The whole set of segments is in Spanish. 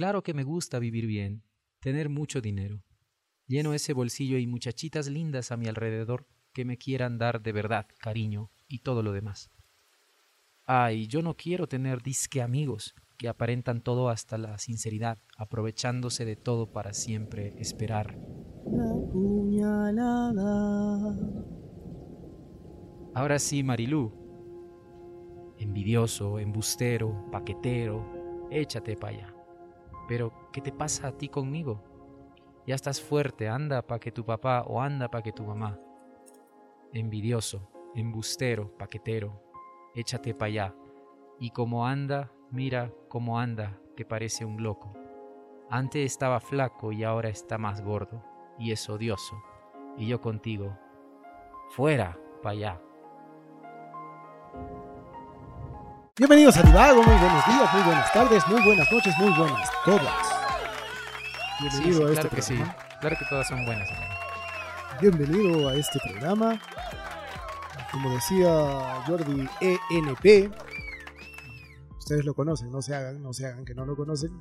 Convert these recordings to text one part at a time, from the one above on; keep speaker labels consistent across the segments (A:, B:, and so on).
A: Claro que me gusta vivir bien, tener mucho dinero. Lleno ese bolsillo y muchachitas lindas a mi alrededor que me quieran dar de verdad cariño y todo lo demás. Ay, yo no quiero tener disque amigos que aparentan todo hasta la sinceridad, aprovechándose de todo para siempre esperar.
B: La puñalada.
A: Ahora sí, Marilú. Envidioso, embustero, paquetero, échate para allá. Pero, ¿qué te pasa a ti conmigo? Ya estás fuerte, anda pa' que tu papá o anda pa' que tu mamá. Envidioso, embustero, paquetero, échate pa' allá. Y como anda, mira cómo anda, que parece un loco. Antes estaba flaco y ahora está más gordo, y es odioso. Y yo contigo, fuera pa' allá.
B: Bienvenidos a Divago, muy buenos días, muy buenas tardes, muy buenas noches, muy buenas todas. Bienvenido
A: sí,
B: a este
A: claro que sí.
B: programa.
A: Claro que todas son buenas. hermano.
B: Bienvenido a este programa. Como decía Jordi ENP, ustedes lo conocen, no se hagan, no se hagan que no lo conocen.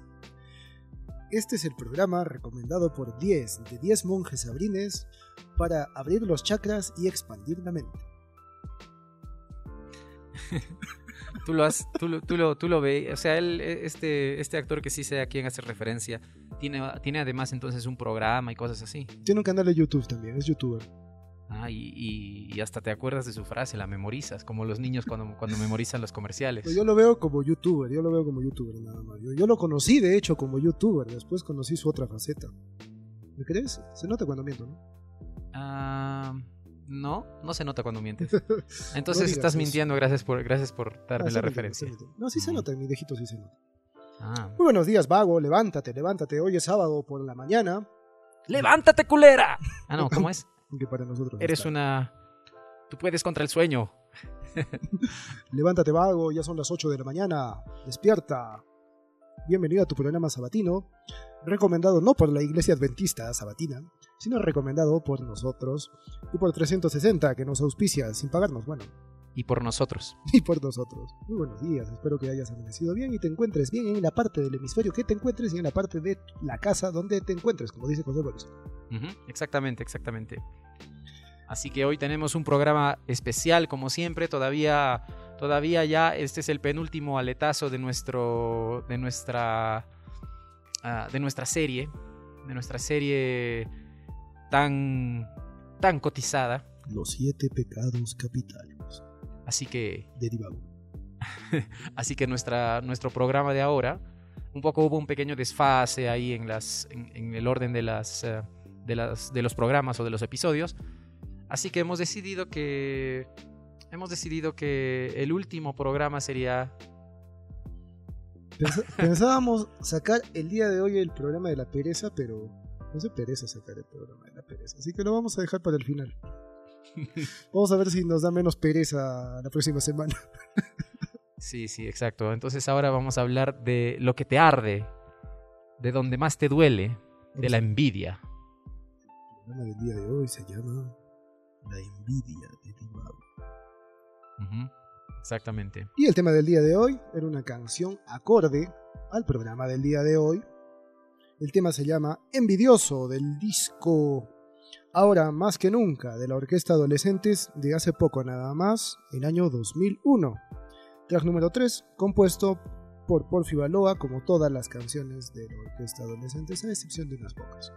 B: Este es el programa recomendado por 10 de 10 monjes sabrines para abrir los chakras y expandir la mente.
A: Tú lo has, tú lo, tú lo, tú lo ves, o sea, él, este, este actor que sí sé a quién hace referencia, tiene, tiene además entonces un programa y cosas así.
B: Tiene un canal de YouTube también, es youtuber.
A: Ah, y, y- hasta te acuerdas de su frase, la memorizas, como los niños cuando, cuando memorizan los comerciales.
B: Pues yo lo veo como youtuber, yo lo veo como youtuber nada más. Yo, yo lo conocí de hecho como youtuber, después conocí su otra faceta. ¿Me crees? Se nota cuando miento, ¿no?
A: Ah, no, no se nota cuando mientes. Entonces estás
B: eso.
A: mintiendo, gracias por, gracias por darme
B: Ah,
A: la referencia.
B: No, sí se nota, en mi dejito sí se nota.
A: Ah.
B: Muy buenos días, vago, levántate, levántate. Hoy es sábado por la mañana,
A: ¡Levántate, culera! Ah, no, ¿cómo es?
B: que para nosotros
A: Eres
B: está.
A: una... Tú puedes contra el sueño.
B: Levántate, vago, ya son las 8 de la mañana. Despierta. Bienvenido a tu programa sabatino, recomendado no por la iglesia adventista sabatina, sino recomendado por nosotros y por 360 que nos auspicia sin pagarnos, bueno,
A: Y por nosotros.
B: y por nosotros. Muy buenos días, espero que hayas amanecido bien y te encuentres bien en la parte del hemisferio que te encuentres y en la parte de la casa donde te encuentres, como dice José Boris.
A: Exactamente, exactamente. Así que hoy tenemos un programa especial, como siempre. Todavía, todavía ya este es el penúltimo aletazo de nuestro, de nuestra, ah, de nuestra serie, de nuestra serie tan, tan cotizada.
B: Los siete pecados capitales
A: Así que,
B: de Divago.
A: así que nuestra, nuestro programa de ahora, un poco hubo un pequeño desfase ahí en las, en, en el orden de las, eh, de las, de los programas o de los episodios. Así que hemos decidido que hemos decidido que el último programa sería
B: pensábamos sacar el día de hoy el programa de la pereza, pero no sé pereza sacar el programa de la pereza. Así que lo vamos a dejar para el final. Vamos a ver si nos da menos pereza la próxima semana.
A: Sí, sí, exacto. Entonces ahora vamos a hablar de lo que te arde, de donde más te duele, de la envidia.
B: El programa del día de hoy se llama La envidia de
A: Exactamente.
B: Y el tema del día de hoy era una canción acorde al programa del día de hoy. El tema se llama Envidioso del disco Ahora más que nunca de la Orquesta Adolescentes de hace poco nada más, el año 2001. Track número 3, compuesto por Porfi Baloa como todas las canciones de la Orquesta Adolescentes, a excepción de unas pocas.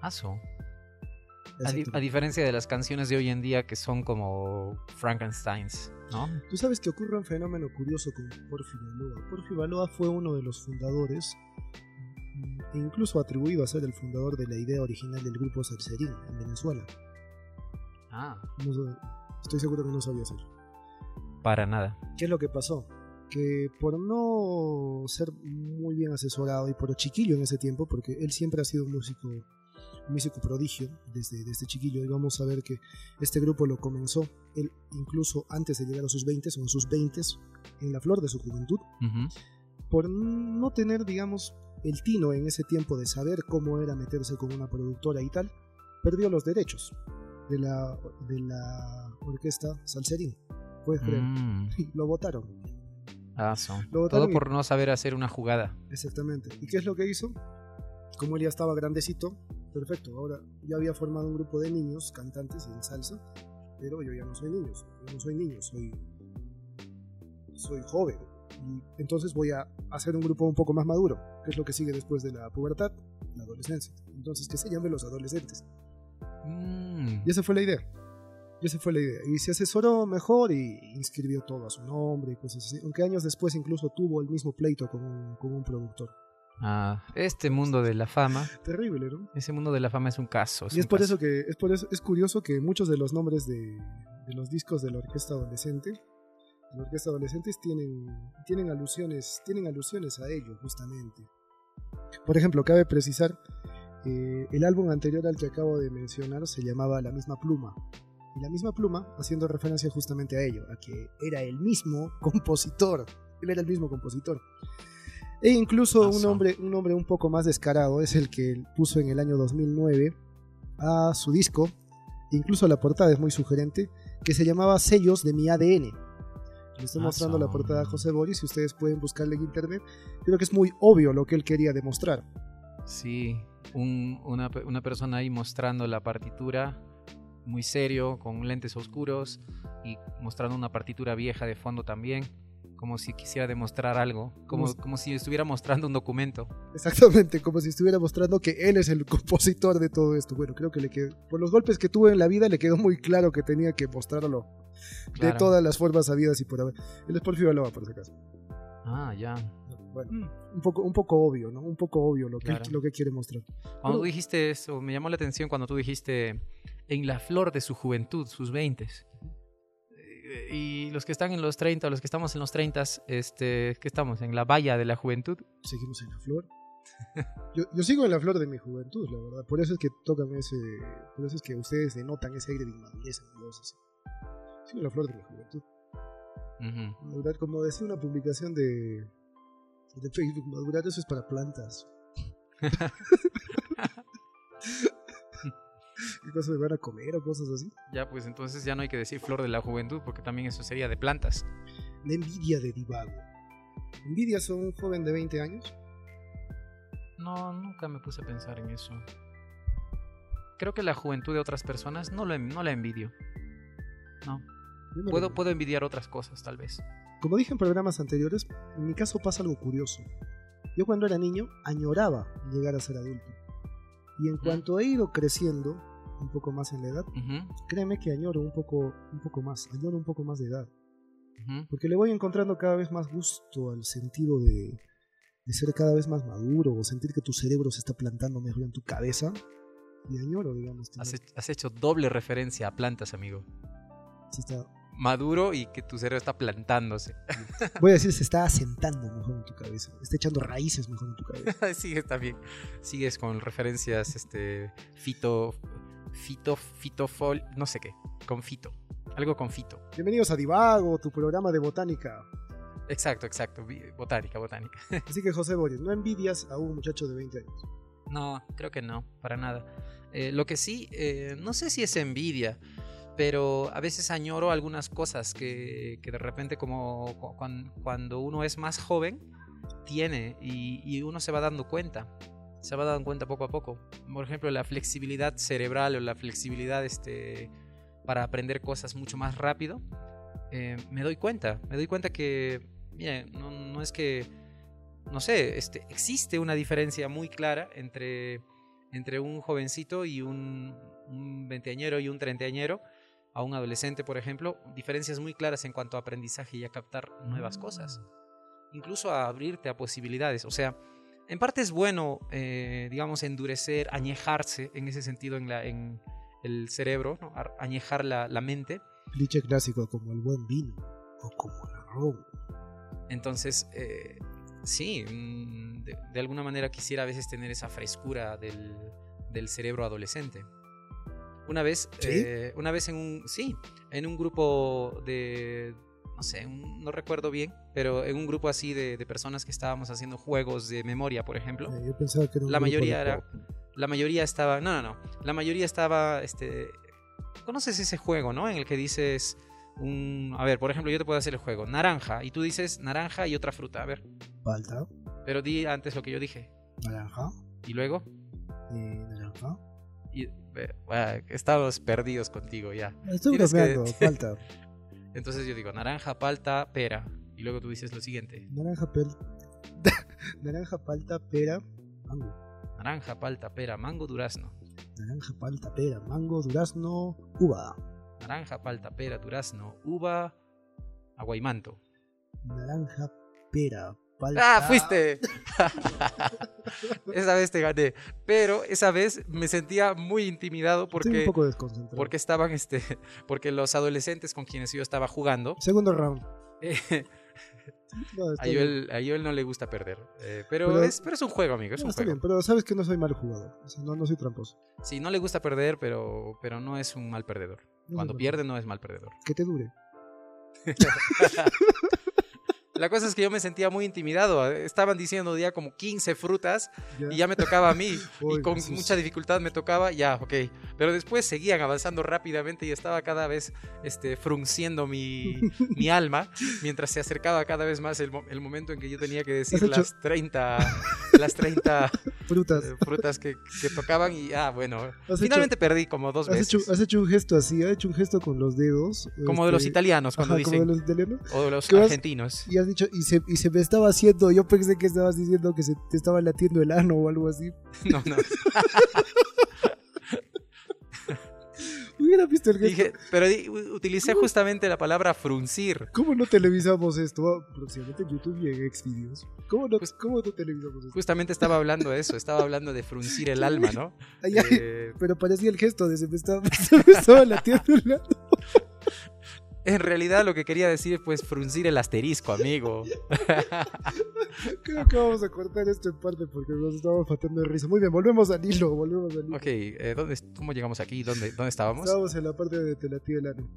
A: Aso. A, di-
B: Exacto.
A: a diferencia de las canciones de hoy en día que son como Frankensteins, ¿no?
B: Tú sabes que ocurre un fenómeno curioso con Porfi Baloa. Porfi Baloa fue uno de los fundadores, e incluso atribuido a ser el fundador de la idea original del grupo Salserín en Venezuela.
A: Ah,
B: No estoy seguro que no sabías eso.
A: para nada.
B: ¿Qué es lo que pasó? Que por no ser muy bien asesorado y por chiquillo en ese tiempo, porque él siempre ha sido un músico, músico prodigio desde, desde chiquillo, y vamos a ver que este grupo lo comenzó, él incluso antes de llegar a sus 20 o en sus 20 en la flor de su juventud,
A: Ujú.
B: por no tener, digamos, el tino en ese tiempo de saber cómo era meterse con una productora y tal, perdió los derechos de la, de la orquesta Salserín. Puedes creer.
A: Mm.
B: Lo votaron.
A: Ah, Todo
B: y-
A: por no saber hacer una jugada.
B: Exactamente. ¿Y qué es lo que hizo? Como él ya estaba grandecito, perfecto, ahora ya había formado un grupo de niños cantantes en salsa, pero yo ya no soy niños, yo no soy niño, soy, soy joven. Y entonces voy a hacer un grupo un poco más maduro, que es lo que sigue después de la pubertad, la adolescencia. Entonces, que se llame Los Adolescentes.
A: Mm,
B: Y esa fue la idea. Y esa fue la idea. Y se asesoró mejor y inscribió todo a su nombre y cosas así. Aunque años después incluso tuvo el mismo pleito con un, con un productor.
A: Ah, este mundo de la fama,
B: Terrible, ¿no?
A: ese mundo de la fama es un caso.
B: y
A: un
B: es por
A: caso.
B: eso que es por eso es curioso que muchos de los nombres de, de los discos de la orquesta adolescente, de la orquesta adolescentes tienen tienen alusiones tienen alusiones a ello justamente. Por ejemplo, cabe precisar eh, el álbum anterior al que acabo de mencionar se llamaba La misma pluma. Y la misma pluma haciendo referencia justamente a ello, a que era el mismo compositor. Él era el mismo compositor. E incluso un
A: Pasó.
B: nombre, un nombre un poco más descarado es el que puso en el año 2009 a su disco, incluso la portada es muy sugerente, que se llamaba Sellos de mi ADN. Le estoy
A: Ah,
B: mostrando la portada a José Boris, si ustedes pueden buscarle en internet. Creo que es muy obvio lo que él quería demostrar.
A: Sí, un- una, una persona ahí mostrando la partitura, muy serio, con lentes oscuros y mostrando una partitura vieja de fondo también, como si quisiera demostrar algo, como,
B: Como-
A: como si estuviera mostrando un documento.
B: Exactamente, como si estuviera mostrando que él es el compositor de todo esto. Bueno, creo que le quedó, por los golpes que tuvo en la vida, le quedó muy claro que tenía que mostrarlo de todas las formas habidas y por haber. Él es Porfirio Aloa, por si acaso.
A: Ah, ya.
B: Bueno,
A: Mm.
B: un poco, un poco obvio, ¿no? Un poco obvio lo que, él- lo que quiere mostrar.
A: Cuando
B: Pero-
A: tú dijiste eso, me llamó la atención cuando tú dijiste en la flor de su juventud, sus veintes. Y los que están en los 30, los que estamos en los 30, este, que estamos en la valla de la juventud.
B: Seguimos en la flor. Yo, yo sigo en la flor de mi juventud, la verdad. Por eso es que tocan ese. Por eso es que ustedes denotan ese aire de inmadurez en así. Sigo en la flor de mi juventud.
A: Ujú.
B: Madurar, como decía una publicación de, de Facebook, madurar eso es para plantas. ¿Qué cosas van a comer o cosas así?
A: Ya, pues entonces ya no hay que decir flor de la juventud, porque también eso sería de plantas.
B: La envidia de Divago. ¿Envidias a un joven de 20 años?
A: No, nunca me puse a pensar en eso. Creo que la juventud de otras personas no, lo, no la envidio. No.
B: Me
A: Puedo, puedo envidiar otras cosas, tal vez.
B: Como dije en programas anteriores, en mi caso pasa algo curioso. Yo cuando era niño añoraba llegar a ser adulto. Y en cuanto he ido creciendo un poco más en la edad, créeme que añoro un poco, un poco más, añoro un poco más de edad. Porque le voy encontrando cada vez más gusto al sentido de, de ser cada vez más maduro o sentir que tu cerebro se está plantando mejor en tu cabeza. Y añoro, digamos.
A: Has,
B: tener-
A: he- has hecho doble referencia a plantas, amigo.
B: se está-
A: Maduro y que tu cerebro está plantándose.
B: voy a decir, se está asentando mejor en tu cabeza. Está echando raíces mejor en tu cabeza.
A: Sigues también. Sigues con referencias, este, fito, fito, fitofol, no sé qué, con fito. Algo con fito.
B: Bienvenidos a Divago, tu programa de botánica.
A: Exacto, exacto. Botánica, botánica.
B: Así que José Boris, no envidias a un muchacho de 20 años.
A: No, creo que no, para nada. Eh, lo que sí, eh, no sé si es envidia, pero a veces añoro algunas cosas que, que de repente como cu- cuan- cuando uno es más joven tiene y, y uno se va dando cuenta. Se va dando cuenta poco a poco. Por ejemplo, la flexibilidad cerebral o la flexibilidad este, para aprender cosas mucho más rápido. eh, me doy cuenta, me doy cuenta que, mire, no, no es que no sé, este, existe una diferencia muy clara entre, entre un jovencito y un, un veinteañero y un treintañero, a un adolescente, por ejemplo, diferencias muy claras en cuanto a aprendizaje y a captar nuevas cosas, incluso a abrirte a posibilidades. O sea, en parte es bueno, eh, digamos, endurecer, añejarse en ese sentido en, la, en el cerebro, añejar la, la mente.
B: Cliché clásico como el buen vino o como el ron.
A: Entonces, eh, sí, mm, de, de alguna manera quisiera a veces tener esa frescura del, del cerebro adolescente. Una vez,
B: ¿Sí?
A: eh, una vez en un, sí, en un grupo de, no sé, un- no recuerdo bien, pero en un grupo así de, de personas que estábamos haciendo juegos de memoria, por ejemplo,
B: Eh, yo pensaba que era un
A: la mayoría
B: de
A: era, la mayoría estaba, no, no, no, la mayoría estaba, este, conoces ese juego, ¿no? En el que dices, un... A ver, por ejemplo, yo te puedo hacer el juego. Naranja. Y tú dices naranja y otra fruta. A ver.
B: Palta,
A: Pero di antes lo que yo dije.
B: naranja,
A: Y luego...
B: eh, naranja.
A: Y, eh, ah, estamos perdidos contigo ya.
B: Estoy
A: Tienes que-
B: palta.
A: Entonces yo digo naranja, palta, pera. Y luego tú dices lo siguiente.
B: Naranja, pel... naranja, palta, pera, mango.
A: Naranja, palta, pera, mango, durazno.
B: Naranja, palta, pera, mango, durazno, uva.
A: Naranja, palta, pera, durazno, uva, aguaymanto.
B: Naranja, pera,
A: ¡Ah, fuiste! esa vez te gané. Pero esa vez me sentía muy intimidado
B: Estoy un
A: porque,
B: poco desconcentrado.
A: porque estaban, este, porque los adolescentes con quienes yo estaba jugando,
B: Segundo round.
A: eh,
B: No,
A: a. Joel, a Joel no le gusta perder. Eh, pero,
B: Pero-
A: es, pero es un juego, amigo, es
B: No,
A: un
B: está
A: juego.
B: bien, pero sabes que no soy mal jugador. O sea, no, no soy tramposo.
A: Sí, no le gusta perder, pero, pero no es un mal perdedor.
B: No
A: Cuando pierde no es mal perdedor.
B: Que te dure.
A: La cosa es que yo me sentía muy intimidado. Estaban diciendo ya como 15 frutas y ya me tocaba a mí.
B: Uy,
A: y con
B: Jesús.
A: mucha dificultad me tocaba, ya, ok. Pero después seguían avanzando rápidamente y estaba cada vez este, frunciendo mi, mi alma mientras se acercaba cada vez más el, el momento en que yo tenía que decir
B: hecho-
A: las 30, las 30
B: Frutas.
A: eh, frutas que, que tocaban y, ah, bueno. Finalmente perdí como dos
B: Has
A: veces.
B: hecho, has hecho un gesto así, has hecho un gesto con los dedos.
A: como de los
B: este,
A: italianos cuando
B: ajá, como
A: dicen,
B: de los italianos.
A: o de los
B: ¿Qué vas-
A: argentinos.
B: Y has dicho, y se, y se me estaba haciendo, yo pensé que estabas diciendo que se te estaba latiendo el ano o algo así.
A: No, no.
B: Hubiera visto el gesto.
A: Dije, pero di- utilicé justamente la palabra fruncir.
B: ¿Cómo no televisamos esto? Ah, Próximamente en YouTube y en Xvideos. ¿Cómo no,
A: Pues-
B: ¿Cómo no televisamos esto?
A: Justamente estaba hablando de eso, estaba hablando de fruncir el alma, ¿no?
B: Ay, ay,
A: Eh,
B: pero parecía el gesto de se me estaba, se me estaba latiendo el ano.
A: En realidad lo que quería decir es pues fruncir el asterisco, amigo.
B: Creo que vamos a cortar esto en parte porque nos estamos faltando de risa. Muy bien, volvemos al hilo, volvemos al hilo.
A: Ok, eh, ¿dónde, ¿cómo llegamos aquí? ¿Dónde, dónde estábamos?
B: Estábamos en la parte de te latió el ano.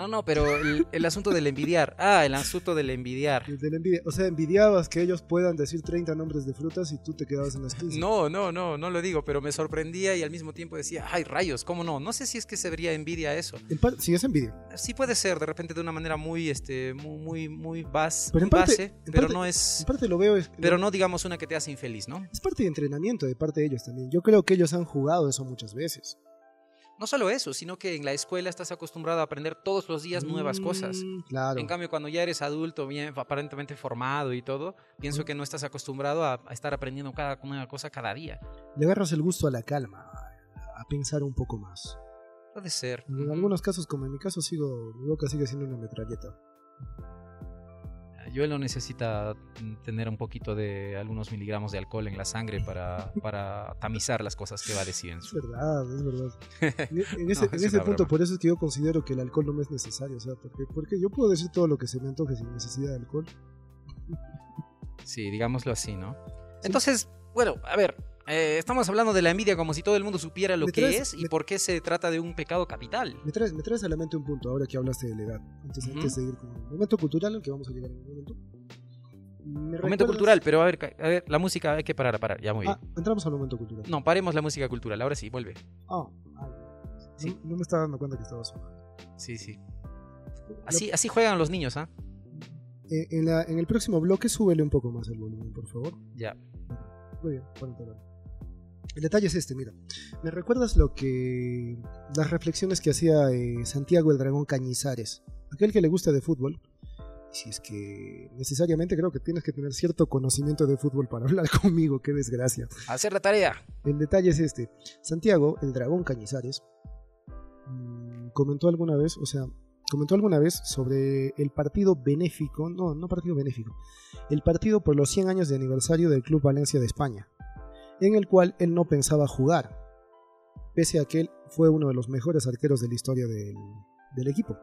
A: No, no, pero el, el asunto del envidiar. Ah, el asunto del envidiar.
B: De la envidia. O sea, envidiabas que ellos puedan decir 30 nombres de frutas y tú te quedabas en las 15.
A: No, no, no, no lo digo, pero me sorprendía y al mismo tiempo decía, ay, rayos, ¿cómo no? No sé si es que se vería envidia eso.
B: En sí, es envidia.
A: Sí puede ser, de repente de una manera muy, este, muy, muy, muy bas-
B: Pero en parte-
A: base,
B: en
A: pero
B: parte-
A: no
B: En
A: es,
B: parte lo veo. Es,
A: pero no digamos una que te hace infeliz, ¿no?
B: es parte de entrenamiento de parte de ellos también. Yo creo que ellos han jugado eso muchas veces.
A: No solo eso, sino que en la escuela estás acostumbrado a aprender todos los días nuevas cosas.
B: Mm, Claro.
A: En cambio, cuando ya eres adulto, bien aparentemente formado y todo, pienso que no estás acostumbrado a, a estar aprendiendo cada una cosa cada día.
B: Le agarras el gusto a la calma, a pensar un poco más.
A: Puede ser.
B: En algunos casos, como en mi caso, sigo, mi boca sigue siendo una metralleta.
A: Joel no necesita tener un poquito de algunos miligramos de alcohol en la sangre para, para tamizar las cosas que va a decir en
B: Es verdad, es verdad. En, en ese,
A: No,
B: en
A: es
B: ese
A: una
B: punto,
A: broma.
B: por eso es que yo considero que el alcohol no me es necesario. O sea, porque, porque yo puedo decir todo lo que se me antoje sin necesidad de alcohol.
A: Sí, digámoslo así, ¿no? Entonces, bueno, a ver, eh, estamos hablando de la envidia como si todo el mundo supiera lo que es y
B: me-
A: por qué se trata de un pecado capital.
B: Me traes, me traes a la mente un punto ahora que hablaste de la edad. Antes,
A: Ujú.
B: antes de ir con el momento cultural al que vamos a llegar en un momento. ¿Me
A: Momento
B: recuerdas-
A: cultural, pero a ver, a ver, la música hay que parar, a parar, ya muy bien.
B: Ah, entramos al momento cultural.
A: No, paremos la música cultural, ahora sí, vuelve. Sí.
B: No, no me estaba dando cuenta que estaba sonando.
A: Sí, sí. Así, así juegan los niños, ¿ah?
B: Eh, en, la- en el próximo bloque, súbele un poco más el volumen, por favor.
A: Ya.
B: Muy bien, bueno. El detalle es este, mira. ¿Me recuerdas lo que. las reflexiones que hacía eh, Santiago el Dragón Cañizares? Aquel que le gusta de fútbol. Si es que necesariamente creo que tienes que tener cierto conocimiento de fútbol para hablar conmigo, qué desgracia.
A: Hacer la tarea.
B: El detalle es este. Santiago, el dragón Cañizares, mm, comentó alguna vez, o sea, comentó alguna vez sobre el partido benéfico, no, no partido benéfico, el partido por los 100 años de aniversario del Club Valencia de España, en el cual él no pensaba jugar, pese a que él fue uno de los mejores arqueros de la historia del, del equipo.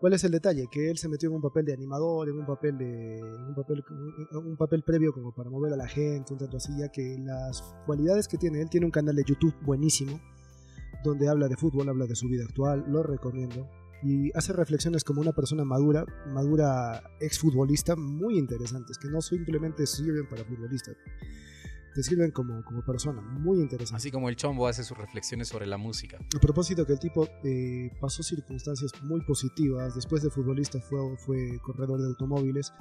B: ¿Cuál es el detalle? Que él se metió en un papel de animador, en un papel de un papel, un papel previo como para mover a la gente, un tanto así, ya que las cualidades que tiene él tiene un canal de YouTube buenísimo donde habla de fútbol, habla de su vida actual, lo recomiendo y hace reflexiones como una persona madura, madura exfutbolista muy interesantes que no simplemente sirven para futbolistas. Te sirven como, como persona. Muy interesante.
A: Así como el chombo hace sus reflexiones sobre la música.
B: A propósito que el tipo eh, pasó circunstancias muy positivas. Después de futbolista fue, fue corredor de automóviles.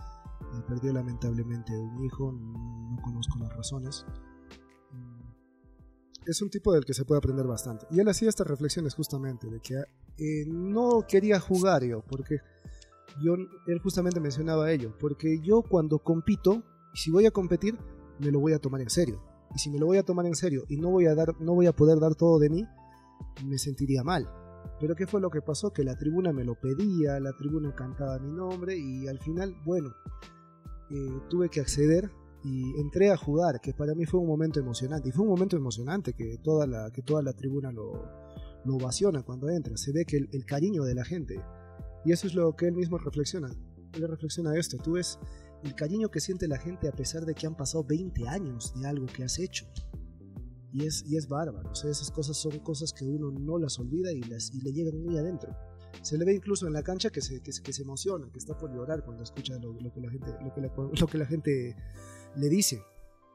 B: y perdió lamentablemente un hijo. No conozco las razones. Es un tipo del que se puede aprender bastante. Y él hacía estas reflexiones justamente de que eh, no quería jugar yo, porque yo, él justamente mencionaba ello, porque yo cuando compito, si voy a competir, me lo voy a tomar en serio. Y si me lo voy a tomar en serio y no voy a, dar, no voy a poder dar todo de mí, me sentiría mal. Pero ¿qué fue lo que pasó? Que la tribuna me lo pedía, la tribuna cantaba mi nombre y al final, bueno, eh, tuve que acceder y entré a jugar, que para mí fue un momento emocionante. Y fue un momento emocionante que toda la, que toda la tribuna lo, lo ovaciona cuando entra. Se ve que el, el, cariño de la gente. Y eso es lo que él mismo reflexiona. Él reflexiona esto. Tú ves el cariño que siente la gente a pesar de que han pasado 20 años de algo que has hecho. Y es, y es bárbaro. O sea, esas cosas son cosas que uno no las olvida y, las, y le llegan muy adentro. Se le ve incluso en la cancha que se, que, que se emociona, que está por llorar cuando escucha lo, lo, que, la gente, lo, que, la, lo que la gente le dice.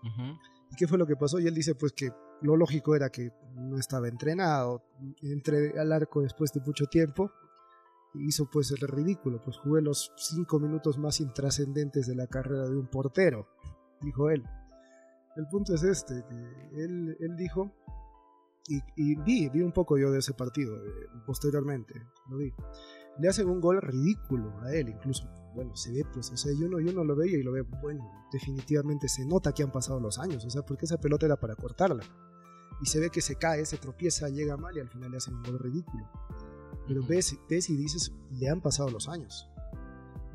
B: Uh -huh. ¿Y qué fue lo que pasó? Y él dice pues que lo lógico era que no estaba entrenado, entré al arco después de mucho tiempo, hizo pues el ridículo, pues jugué los cinco minutos más intrascendentes de la carrera de un portero, dijo él. El punto es este, él, él dijo, y, y, vi, vi un poco yo de ese partido eh, posteriormente, lo vi. Le hacen un gol ridículo a él, incluso, bueno, se ve, pues, o sea, yo no, yo no lo veía y lo veo, bueno, definitivamente se nota que han pasado los años, o sea, porque esa pelota era para cortarla. Y se ve que se cae, se tropieza, llega mal y al final le hacen un gol ridículo. Pero ves, ves y dices, le han pasado los años.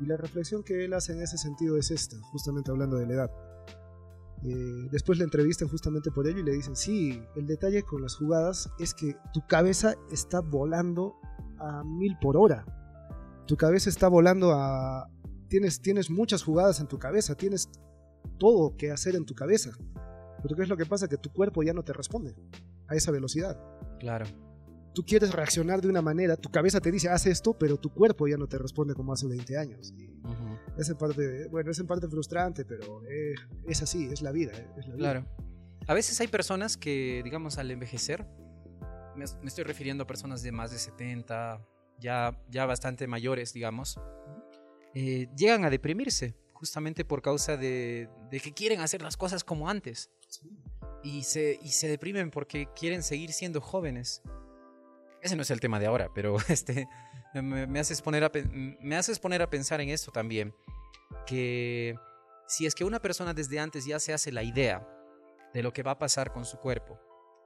B: Y la reflexión que él hace en ese sentido es esta, justamente hablando de la edad. Eh, después le entrevistan justamente por ello y le dicen, sí, el detalle con las jugadas es que tu cabeza está volando a mil por hora. Tu cabeza está volando a... Tienes, tienes muchas jugadas en tu cabeza, tienes todo que hacer en tu cabeza. Pero ¿qué es lo que pasa? Que tu cuerpo ya no te responde a esa velocidad.
A: Claro.
B: Tú quieres reaccionar de una manera, tu cabeza te dice, haz esto, pero tu cuerpo ya no te responde como hace 20 años. Y uh -huh. es en parte, bueno, es en parte frustrante, pero eh, es así, es la vida. Es la vida.
A: Claro. A veces hay personas que, digamos, al envejecer, me, me, estoy refiriendo a personas de más de 70, ya, ya bastante mayores, digamos, eh, llegan a deprimirse justamente por causa de, de, que quieren hacer las cosas como antes. Sí. Y, se, y se deprimen porque quieren seguir siendo jóvenes. Ese no es el tema de ahora, pero este, me, me, haces poner a, me haces poner a pensar en esto también. Que si es que una persona desde antes ya se hace la idea de lo que va a pasar con su cuerpo,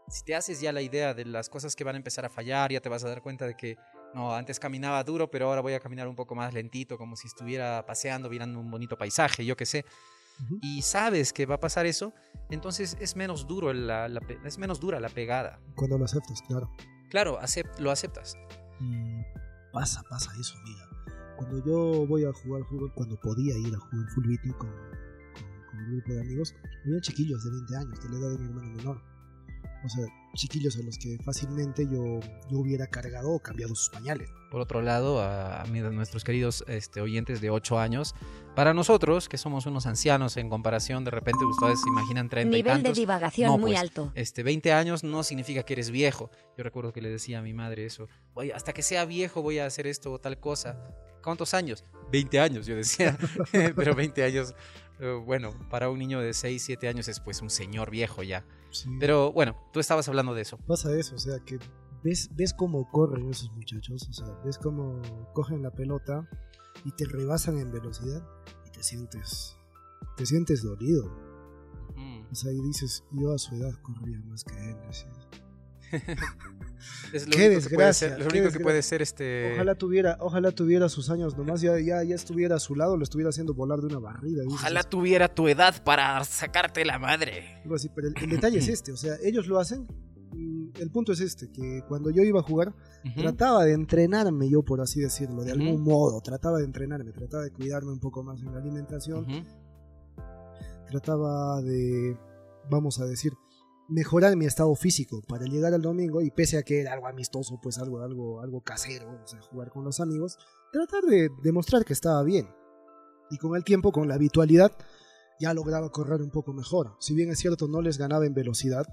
A: si te haces ya la idea de las cosas que van a empezar a fallar, ya te vas a dar cuenta de que no, antes caminaba duro, pero ahora voy a caminar un poco más lentito, como si estuviera paseando, mirando un bonito paisaje, yo qué sé. Uh -huh. Y sabes que va a pasar eso, entonces es menos duro la, la, es menos dura la pegada.
B: Cuando lo aceptas, claro.
A: Claro, lo aceptas.
B: Pasa, pasa eso, mira. Cuando yo voy a jugar fútbol, cuando podía ir a jugar full con, con un grupo de amigos, había chiquillos de 20 años, de la edad de mi hermano menor o sea, chiquillos a los que fácilmente yo, yo hubiera cargado o cambiado sus pañales.
A: Por otro lado, a, a nuestros queridos este, oyentes de 8 años, para nosotros, que somos unos ancianos en comparación, de repente ustedes se imaginan 30
C: Nivel
A: y tantos.
C: de divagación
A: no,
C: muy
A: pues,
C: alto.
A: Este, 20 años no significa que eres viejo. Yo recuerdo que le decía a mi madre eso. Oye, hasta que sea viejo voy a hacer esto o tal cosa. ¿Cuántos años? 20 años, yo decía. Pero 20 años, eh, bueno, para un niño de 6, 7 años es pues un señor viejo ya. Sí. Pero bueno, tú estabas hablando de eso.
B: Pasa eso, o sea, que ves, ves cómo corren esos muchachos, o sea, ves cómo cogen la pelota y te rebasan en velocidad y te sientes, te sientes dolido. Mm. O sea, y dices, yo a su edad corría más que él. Así.
A: es lo qué desgracia. Ser, lo único que puede ser este.
B: Ojalá tuviera, ojalá tuviera sus años nomás, ya, ya, ya estuviera a su lado, lo estuviera haciendo volar de una barrida.
A: Ojalá dices, tuviera tu edad para sacarte la madre.
B: Algo así, pero el, el, detalle es este, o sea, ellos lo hacen. El punto es este, que cuando yo iba a jugar, uh -huh. trataba de entrenarme yo, por así decirlo, de uh -huh. algún modo, trataba de entrenarme, trataba de cuidarme un poco más en la alimentación, uh -huh. trataba de, vamos a decir, mejorar mi estado físico para llegar al domingo y pese a que era algo amistoso, pues algo, algo, algo casero, o sea, jugar con los amigos, tratar de demostrar que estaba bien. Y con el tiempo, con la habitualidad, ya lograba correr un poco mejor. Si bien es cierto, no les ganaba en velocidad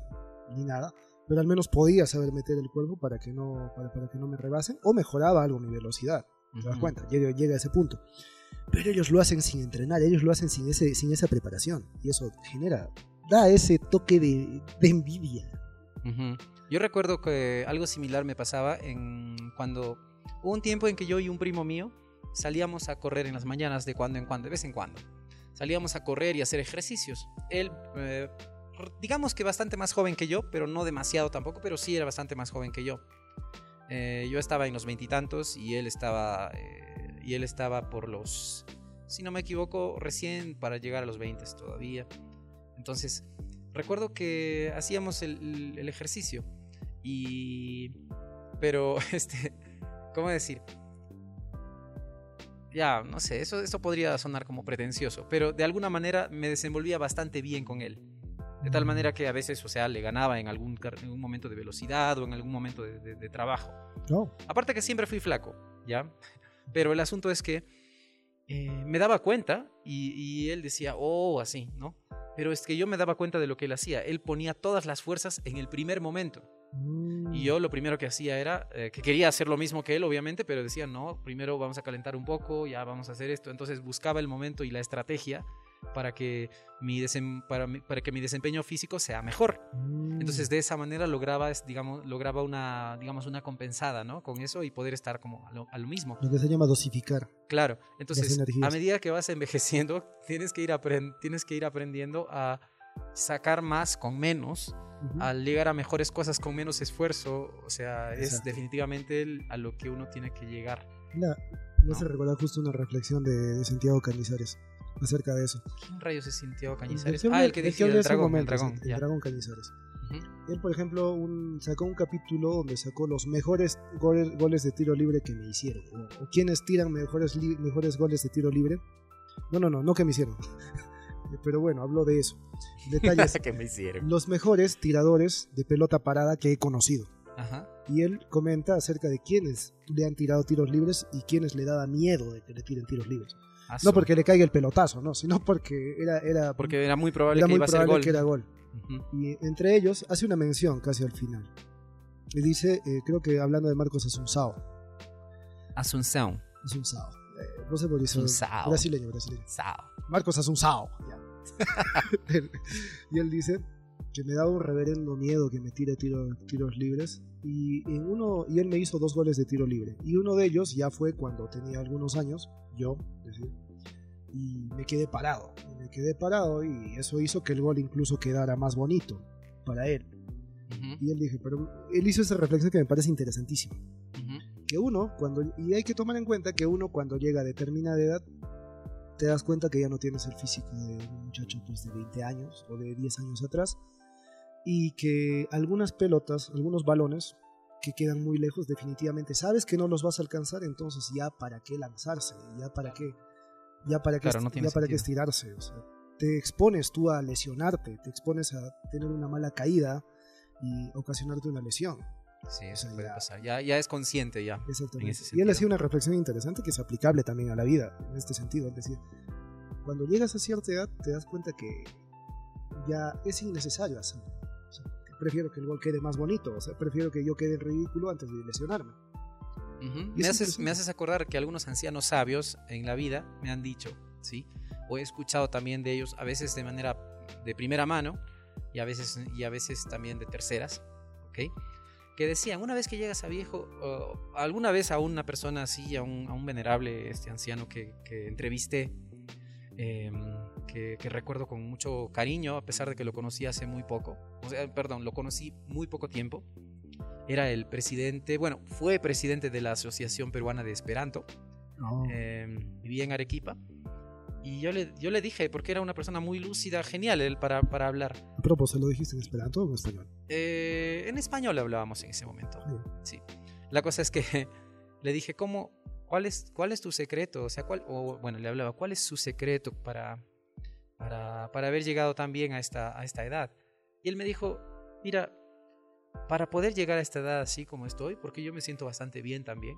B: ni nada, pero al menos podía saber meter el cuerpo para que no, para, para que no me rebasen, o mejoraba algo mi velocidad. ¿Te das cuenta? Llega, llega a ese punto. Pero ellos lo hacen sin entrenar, ellos lo hacen sin, ese, sin esa preparación. Y eso genera, da ese toque de, de envidia.
A: Yo recuerdo que algo similar me pasaba en cuando hubo un tiempo en que yo y un primo mío salíamos a correr en las mañanas de cuando en cuando, de vez en cuando. Salíamos a correr y hacer ejercicios. Él, eh, digamos que bastante más joven que yo, pero no demasiado tampoco, pero sí era bastante más joven que yo. Eh, yo estaba en los veintitantos y, él estaba eh, y él estaba por los, si no me equivoco, recién para llegar a los 20 todavía. Entonces, recuerdo que hacíamos el, ejercicio y... Pero, este, ¿cómo decir? Ya, no sé, eso, eso podría sonar como pretencioso, pero de alguna manera me desenvolvía bastante bien con él. De tal manera que a veces, o sea, le ganaba en algún, en algún momento de velocidad o en algún momento de, de- de trabajo.
B: No,
A: Aparte que siempre fui flaco, ¿ya? Pero el asunto es que eh, me daba cuenta y, y él decía, oh, así, ¿no? Pero es que yo me daba cuenta de lo que él hacía. Él ponía todas las fuerzas en el primer momento. Y yo lo primero que hacía era, eh, que quería hacer lo mismo que él, obviamente, pero decía, no, primero vamos a calentar un poco, ya vamos a hacer esto. Entonces buscaba el momento y la estrategia para que mi, desem- para mi- para que mi desempeño físico sea mejor.
B: Mm.
A: Entonces de esa manera lograba, digamos, lograba una, digamos, una compensada, ¿no? Con eso y poder estar como a lo, a lo mismo.
B: Lo que se llama dosificar.
A: Claro. Entonces, a medida que vas envejeciendo, tienes que ir, tienes que ir aprendiendo a sacar más con menos,
B: Ujú.
A: al llegar a mejores cosas con menos esfuerzo. O sea, es definitivamente el- a lo que uno tiene que llegar.
B: Me hace
A: No.
B: recordar justo una reflexión de, de Santiago Cañizares acerca de eso.
A: ¿Quién rayos se sintió Cañizares?
B: Del
A: Ah, el que
B: hablé
A: el
B: un
A: dragón, el dragón.
B: sí, el dragón Cañizares.
A: Ujú.
B: Él, por ejemplo, un- sacó un capítulo donde sacó los mejores goles, goles de tiro libre que me hicieron. O, o quienes tiran mejores, li- mejores goles de tiro libre. No, no, no, no que me hicieron. Pero bueno, hablo de eso. Detalles.
A: que me hicieron.
B: los mejores tiradores de pelota parada que he conocido.
A: Ajá.
B: Y él comenta acerca de quiénes le han tirado tiros libres y quiénes le daba miedo de que le tiren tiros libres. No porque le caiga el pelotazo, no, sino porque era, era,
A: Porque era muy probable
B: era
A: que
B: muy
A: iba a ser
B: probable
A: gol.
B: que era gol. Y entre ellos hace una mención casi al final. Y dice, eh, creo que hablando de Marcos Asunsao.
A: Asunción.
B: Asunsao. Eh, no sé por eso.
A: Asunsao.
B: Brasileño, brasileño.
A: Sao.
B: Marcos Asunsao. ya. y él dice que me daba un reverendo miedo que me tire tiro- tiros libres. Y, en uno, y él me hizo dos goles de tiro libre. Y uno de ellos ya fue cuando tenía algunos años, yo, es decir, y me quedé parado. Y me quedé parado y eso hizo que el gol incluso quedara más bonito para él.
A: Ujú,
B: Y él dije, pero él hizo esa reflexión que me parece interesantísima.
A: ujú.
B: Que uno, cuando, y hay que tomar en cuenta que uno cuando llega a determinada edad, te das cuenta que ya no tienes el físico de un muchacho pues, de 20 años o de 10 años atrás. Y que algunas pelotas, algunos balones que quedan muy lejos, definitivamente sabes que no los vas a alcanzar, entonces ya para qué lanzarse, ya para qué, ya para qué,
A: Claro, no
B: ya para qué estirarse. o sea, te expones tú a lesionarte, te expones a tener una mala caída y ocasionarte una lesión.
A: Sí,
B: O
A: eso
B: sea,
A: puede
B: ya-
A: pasar. Ya, ya es consciente ya.
B: Exactamente. y él hacía una reflexión interesante que es aplicable también a la vida, en este sentido. Es decir, cuando llegas a cierta edad te das cuenta que ya es innecesario hacerlo. Prefiero que el gol quede más bonito, o sea, prefiero que yo quede en ridículo antes de lesionarme.
A: Ujú.
B: Y
A: Me,
B: es
A: haces, me haces acordar que algunos ancianos sabios en la vida me han dicho, ¿sí? O he escuchado también de ellos, a veces de manera de primera mano y a veces, y a veces también de terceras, ¿ok? Que decían, una vez que llegas a viejo, o alguna vez a una persona así, a un, a un venerable este anciano que, que entrevisté, em, que, que recuerdo con mucho cariño, a pesar de que lo conocí hace muy poco, o sea, perdón, lo conocí muy poco tiempo, era el presidente, bueno, fue presidente de la Asociación Peruana de Esperanto,
B: No.
A: eh, vivía en Arequipa, y yo le, yo le dije, porque era una persona muy lúcida, genial él para, para hablar.
B: A propósito, ¿lo dijiste en esperanto o en español?
A: Eh, en español hablábamos en ese momento.
B: Sí.
A: Sí. La cosa es que le dije, ¿cómo, cuál, es, ¿cuál es tu secreto? O sea, ¿cuál, o, bueno, le hablaba, ¿cuál es su secreto para, para, para haber llegado a esta, a esta edad? Y él me dijo, mira, para poder llegar a esta edad así como estoy, porque yo me siento bastante bien también,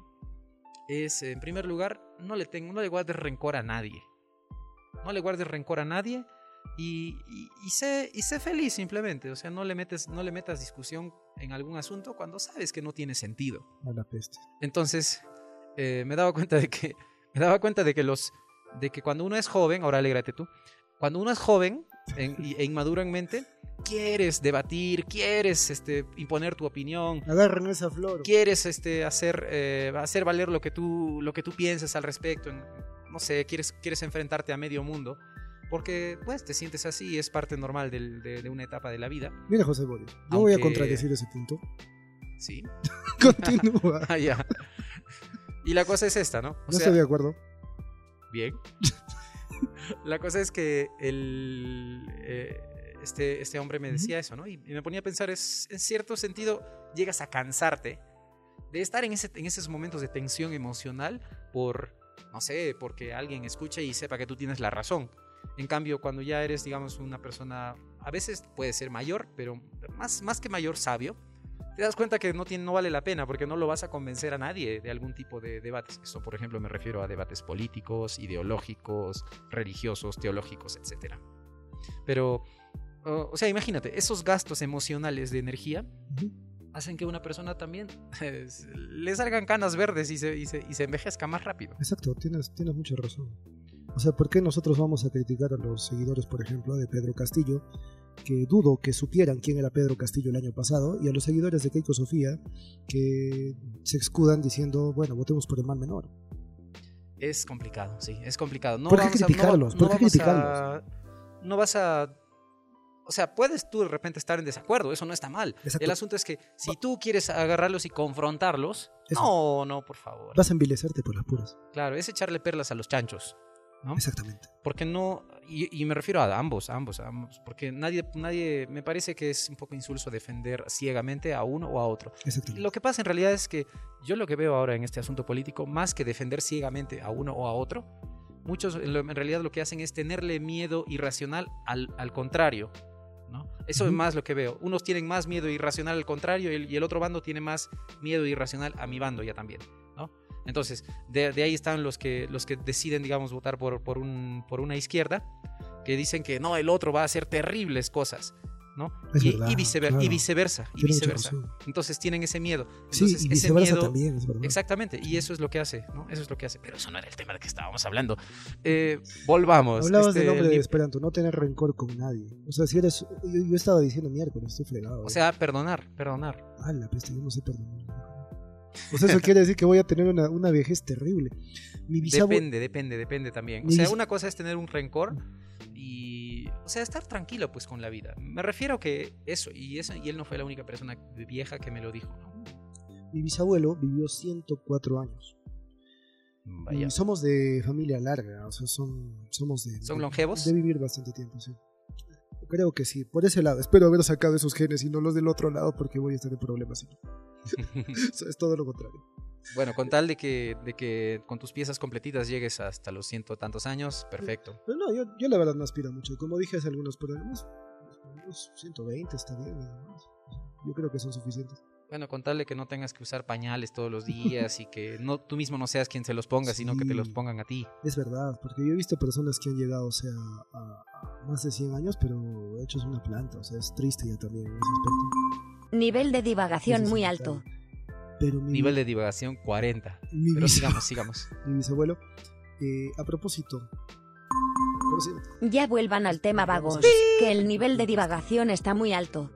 A: es, en primer lugar, no le, tengo, no le guardes rencor a nadie. No le guardes rencor a nadie, y, y, y sé, y sé feliz simplemente. O sea, no le, metes, no le metas discusión en algún asunto cuando sabes que no tiene sentido.
B: A la peste.
A: Entonces, eh, me daba cuenta de que, me daba cuenta de que los, de que cuando uno es joven, ahora alégrate tú, cuando uno es joven en- e inmaduro en mente, quieres debatir, quieres este, imponer tu opinión,
B: Agarren esa flor.
A: quieres este, hacer, eh, hacer valer lo que tú, lo que tú piensas al respecto, en- no sé, quieres, quieres enfrentarte a medio mundo, porque pues te sientes así, es parte normal del- de, de una etapa de la vida,
B: Mira, José Boris, yo voy a
A: Aunque-
B: contradecir ese punto.
A: ¿sí?
B: Continúa.
A: Ah, ya. Y la cosa es esta, ¿no? O
B: no
A: sea,
B: estoy de acuerdo.
A: Bien. La cosa es que el, eh, este, este hombre me decía eso, ¿no? Y, y me ponía a pensar, es, en cierto sentido, llegas a cansarte de estar en, ese, en esos momentos de tensión emocional por, no sé, porque alguien escucha y sepa que tú tienes la razón. En cambio, cuando ya eres, digamos, una persona, a veces puede ser mayor, pero más, más que mayor, sabio, te das cuenta que no, tiene, no vale la pena porque no lo vas a convencer a nadie de algún tipo de debates. Esto, por ejemplo, me refiero a debates políticos, ideológicos, religiosos, teológicos, etc. Pero, o o sea, imagínate, esos gastos emocionales de energía hacen que una persona también eh, le salgan canas verdes y se, y se, y se envejezca más rápido.
B: Exacto, tienes, tienes mucha razón. O sea, ¿por qué nosotros vamos a criticar a los seguidores, por ejemplo, de Pedro Castillo, que dudo que supieran quién era Pedro Castillo el año pasado, y a los seguidores de Keiko Sofía, que se escudan diciendo, bueno, votemos por el mal menor?
A: Es complicado, sí, es complicado. No
B: ¿Por qué
A: vamos a- no
B: criticarlos?
A: va-
B: ¿Por
A: no
B: qué
A: vamos
B: criticarlos?
A: a- no vas a... O sea, puedes tú de repente estar en desacuerdo, eso no está mal.
B: Exacto.
A: El asunto es que si tú quieres agarrarlos y confrontarlos,
B: Eso.
A: no, no, por favor.
B: Vas a envilecerte por las puras.
A: Claro, es echarle perlas a los chanchos, ¿no?
B: Exactamente.
A: Porque no, y, y me refiero a ambos, a ambos, a ambos, porque nadie, nadie, me parece que es un poco insulso defender ciegamente a uno o a otro. Lo que pasa en realidad es que yo lo que veo ahora en este asunto político, más que defender ciegamente a uno o a otro, muchos en realidad lo que hacen es tenerle miedo irracional al, al contrario. ¿no? Eso es
B: Ujú.
A: más lo que veo. Unos tienen más miedo irracional al contrario y el, y el otro bando tiene más miedo irracional a mi bando ya también. Entonces, de, de ahí están los que, los que deciden, digamos, votar por, por, un, por una izquierda, que dicen que no, el otro va a hacer terribles cosas. ¿no? Y,
B: verdad,
A: y vicever-
B: claro.
A: y viceversa. Y viceversa. Entonces tienen ese miedo.
B: Sí,
A: Entonces,
B: y
A: ese miedo,
B: también, es verdad.
A: Exactamente, y eso es lo que hace, ¿no? Eso es lo que hace. Pero eso no era el tema de que estábamos hablando. Eh, volvamos.
B: Hablabas
A: este,
B: del nombre de Esperanto, no tener rencor con nadie. O sea, si eres. Yo, yo estaba diciendo miércoles, estoy fregado.
A: O sea, perdonar, perdonar.
B: Ah, la peste, yo no sé perdonar. O sea, eso quiere decir que voy a tener una, una vejez terrible. Mi bisabuelo.
A: Depende, depende, depende también. O sea, una cosa es tener un rencor y, o sea, estar tranquilo pues con la vida. Me refiero que eso, y eso, y él no fue la única persona vieja que me lo dijo. ¿no?
B: Mi bisabuelo vivió 104 años.
A: Vaya.
B: Somos de familia larga, o sea, son, somos de.
A: ¿Son
B: de-
A: longevos?
B: De vivir bastante tiempo, sí. Creo que sí, por ese lado. Espero haber sacado esos genes y no los del otro lado porque voy a estar en problemas. es todo lo contrario.
A: bueno, con tal de que, de que con tus piezas completitas llegues hasta los ciento tantos años, perfecto.
B: Pero no, yo, yo la verdad no aspiro mucho. Como dije hace algunos programas, unos 120 está bien. Yo creo que son suficientes.
A: Bueno, con tal de que no tengas que usar pañales todos los días y que no, tú mismo no seas quien se los ponga, sino que te los
B: Sí.
A: pongan a ti.
B: Es verdad, porque yo he visto personas que han llegado, o sea, a, a más de 100 años, pero hechos una planta, o sea, es triste ya también en ese aspecto.
C: Nivel de divagación
B: es
C: muy alto.
B: Pero mi,
A: Nivel de divagación 40.
B: mi,
A: Pero sigamos, sigamos.
B: mi bisabuelo, eh, a propósito,
C: Ya vuelvan al tema vagos, que el nivel de divagación está muy alto.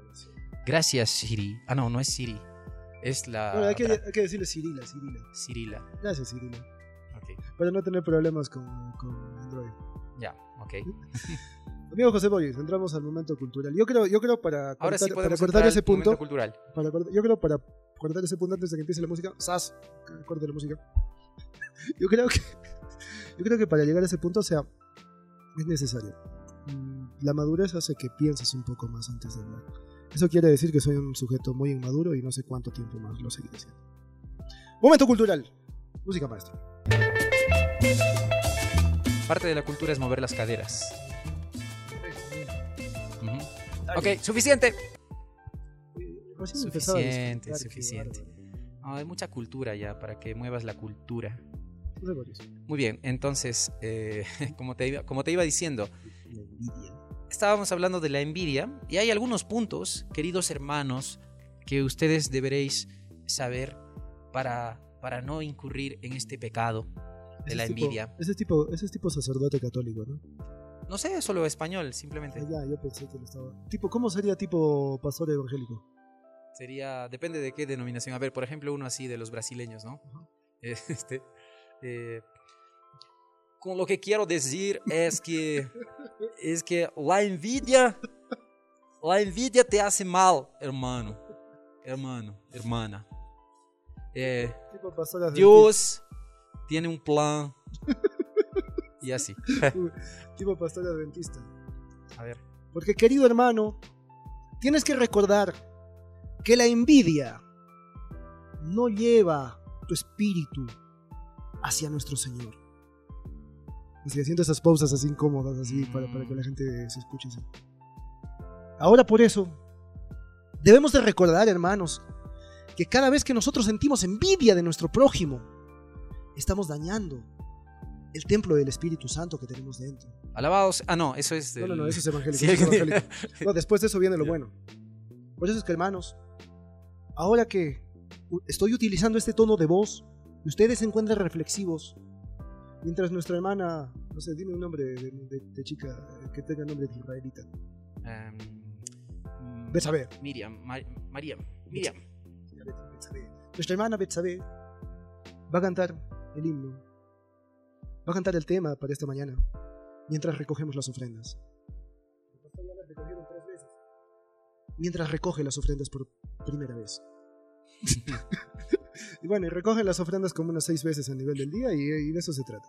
A: Gracias, Siri. Ah, no, no es Siri. Es la.
B: Bueno, hay, que, hay que decirle Cirila, Cirila.
A: Cirila.
B: Gracias, Cirila.
A: Ok.
B: Para no tener problemas con, con Android.
A: Ya, ok.
B: Amigo José Boris, entramos al momento cultural. Yo creo, yo creo para
A: Ahora
B: cortar,
A: sí
B: para cortar ese punto,
A: cultural.
B: para yo creo para cortar ese punto antes de que empiece la música, ¡zas! corte la música. Yo creo que yo creo que para llegar a ese punto, o sea, es necesario. Mm, La madurez hace que pienses un poco más antes de hablar. Eso quiere decir que soy un sujeto muy inmaduro y no sé cuánto tiempo más lo seguiré siendo. Momento cultural. Música maestra.
A: Parte de la cultura es mover las caderas. Ok, suficiente.
B: Recién
A: Suficiente, suficiente. No, hay mucha cultura ya para que muevas la cultura. Muy bien, entonces, eh, como, te iba, como te iba diciendo. Estábamos hablando de la envidia y hay algunos puntos, queridos hermanos, que ustedes deberéis saber para, para no incurrir en este pecado de
B: Ese
A: la
B: tipo-
A: envidia.
B: ese, es tipo, ese es tipo sacerdote católico, ¿no?
A: No sé, solo español, simplemente.
B: Ah, ya, yo pensé que lo estaba. Tipo, ¿Cómo sería tipo pastor evangélico?
A: Sería, depende de qué denominación. A ver, por ejemplo, uno así de los brasileños, ¿no? Este, eh, con lo que quiero decir es que, es que la envidia, la envidia te hace mal, hermano, hermano, hermana. Eh. Dios tiene un plan y así.
B: Tipo pastor adventista.
A: A ver.
B: Porque, querido hermano, tienes que recordar que la envidia no lleva tu espíritu hacia nuestro Señor. Así, haciendo esas pausas así incómodas, así, para, para que la gente se escuche así. Ahora por eso, debemos de recordar, hermanos, que cada vez que nosotros sentimos envidia de nuestro prójimo, estamos dañando el templo del Espíritu Santo que tenemos dentro.
A: Alabados. Ah, no, eso es.
B: No, no,
A: del-
B: no, eso es evangélico.
A: Sí,
B: eso es evangélico. No, después de eso viene lo bueno. Por eso es que, hermanos, ahora que estoy utilizando este tono de voz, y ustedes se encuentran reflexivos, mientras nuestra hermana, no sé, dime un nombre de, de- de chica que tenga nombre de israelita.
A: Em, mm,
B: Betsabé.
A: Miriam, Ma- María, Miriam.
B: Betsabé. Nuestra hermana Betsabé va a cantar el himno, va a cantar el tema para esta mañana, mientras recogemos las ofrendas. Mientras recoge las ofrendas por primera vez. y bueno, y recoge las ofrendas como unas seis veces a nivel del día y, y de eso se trata.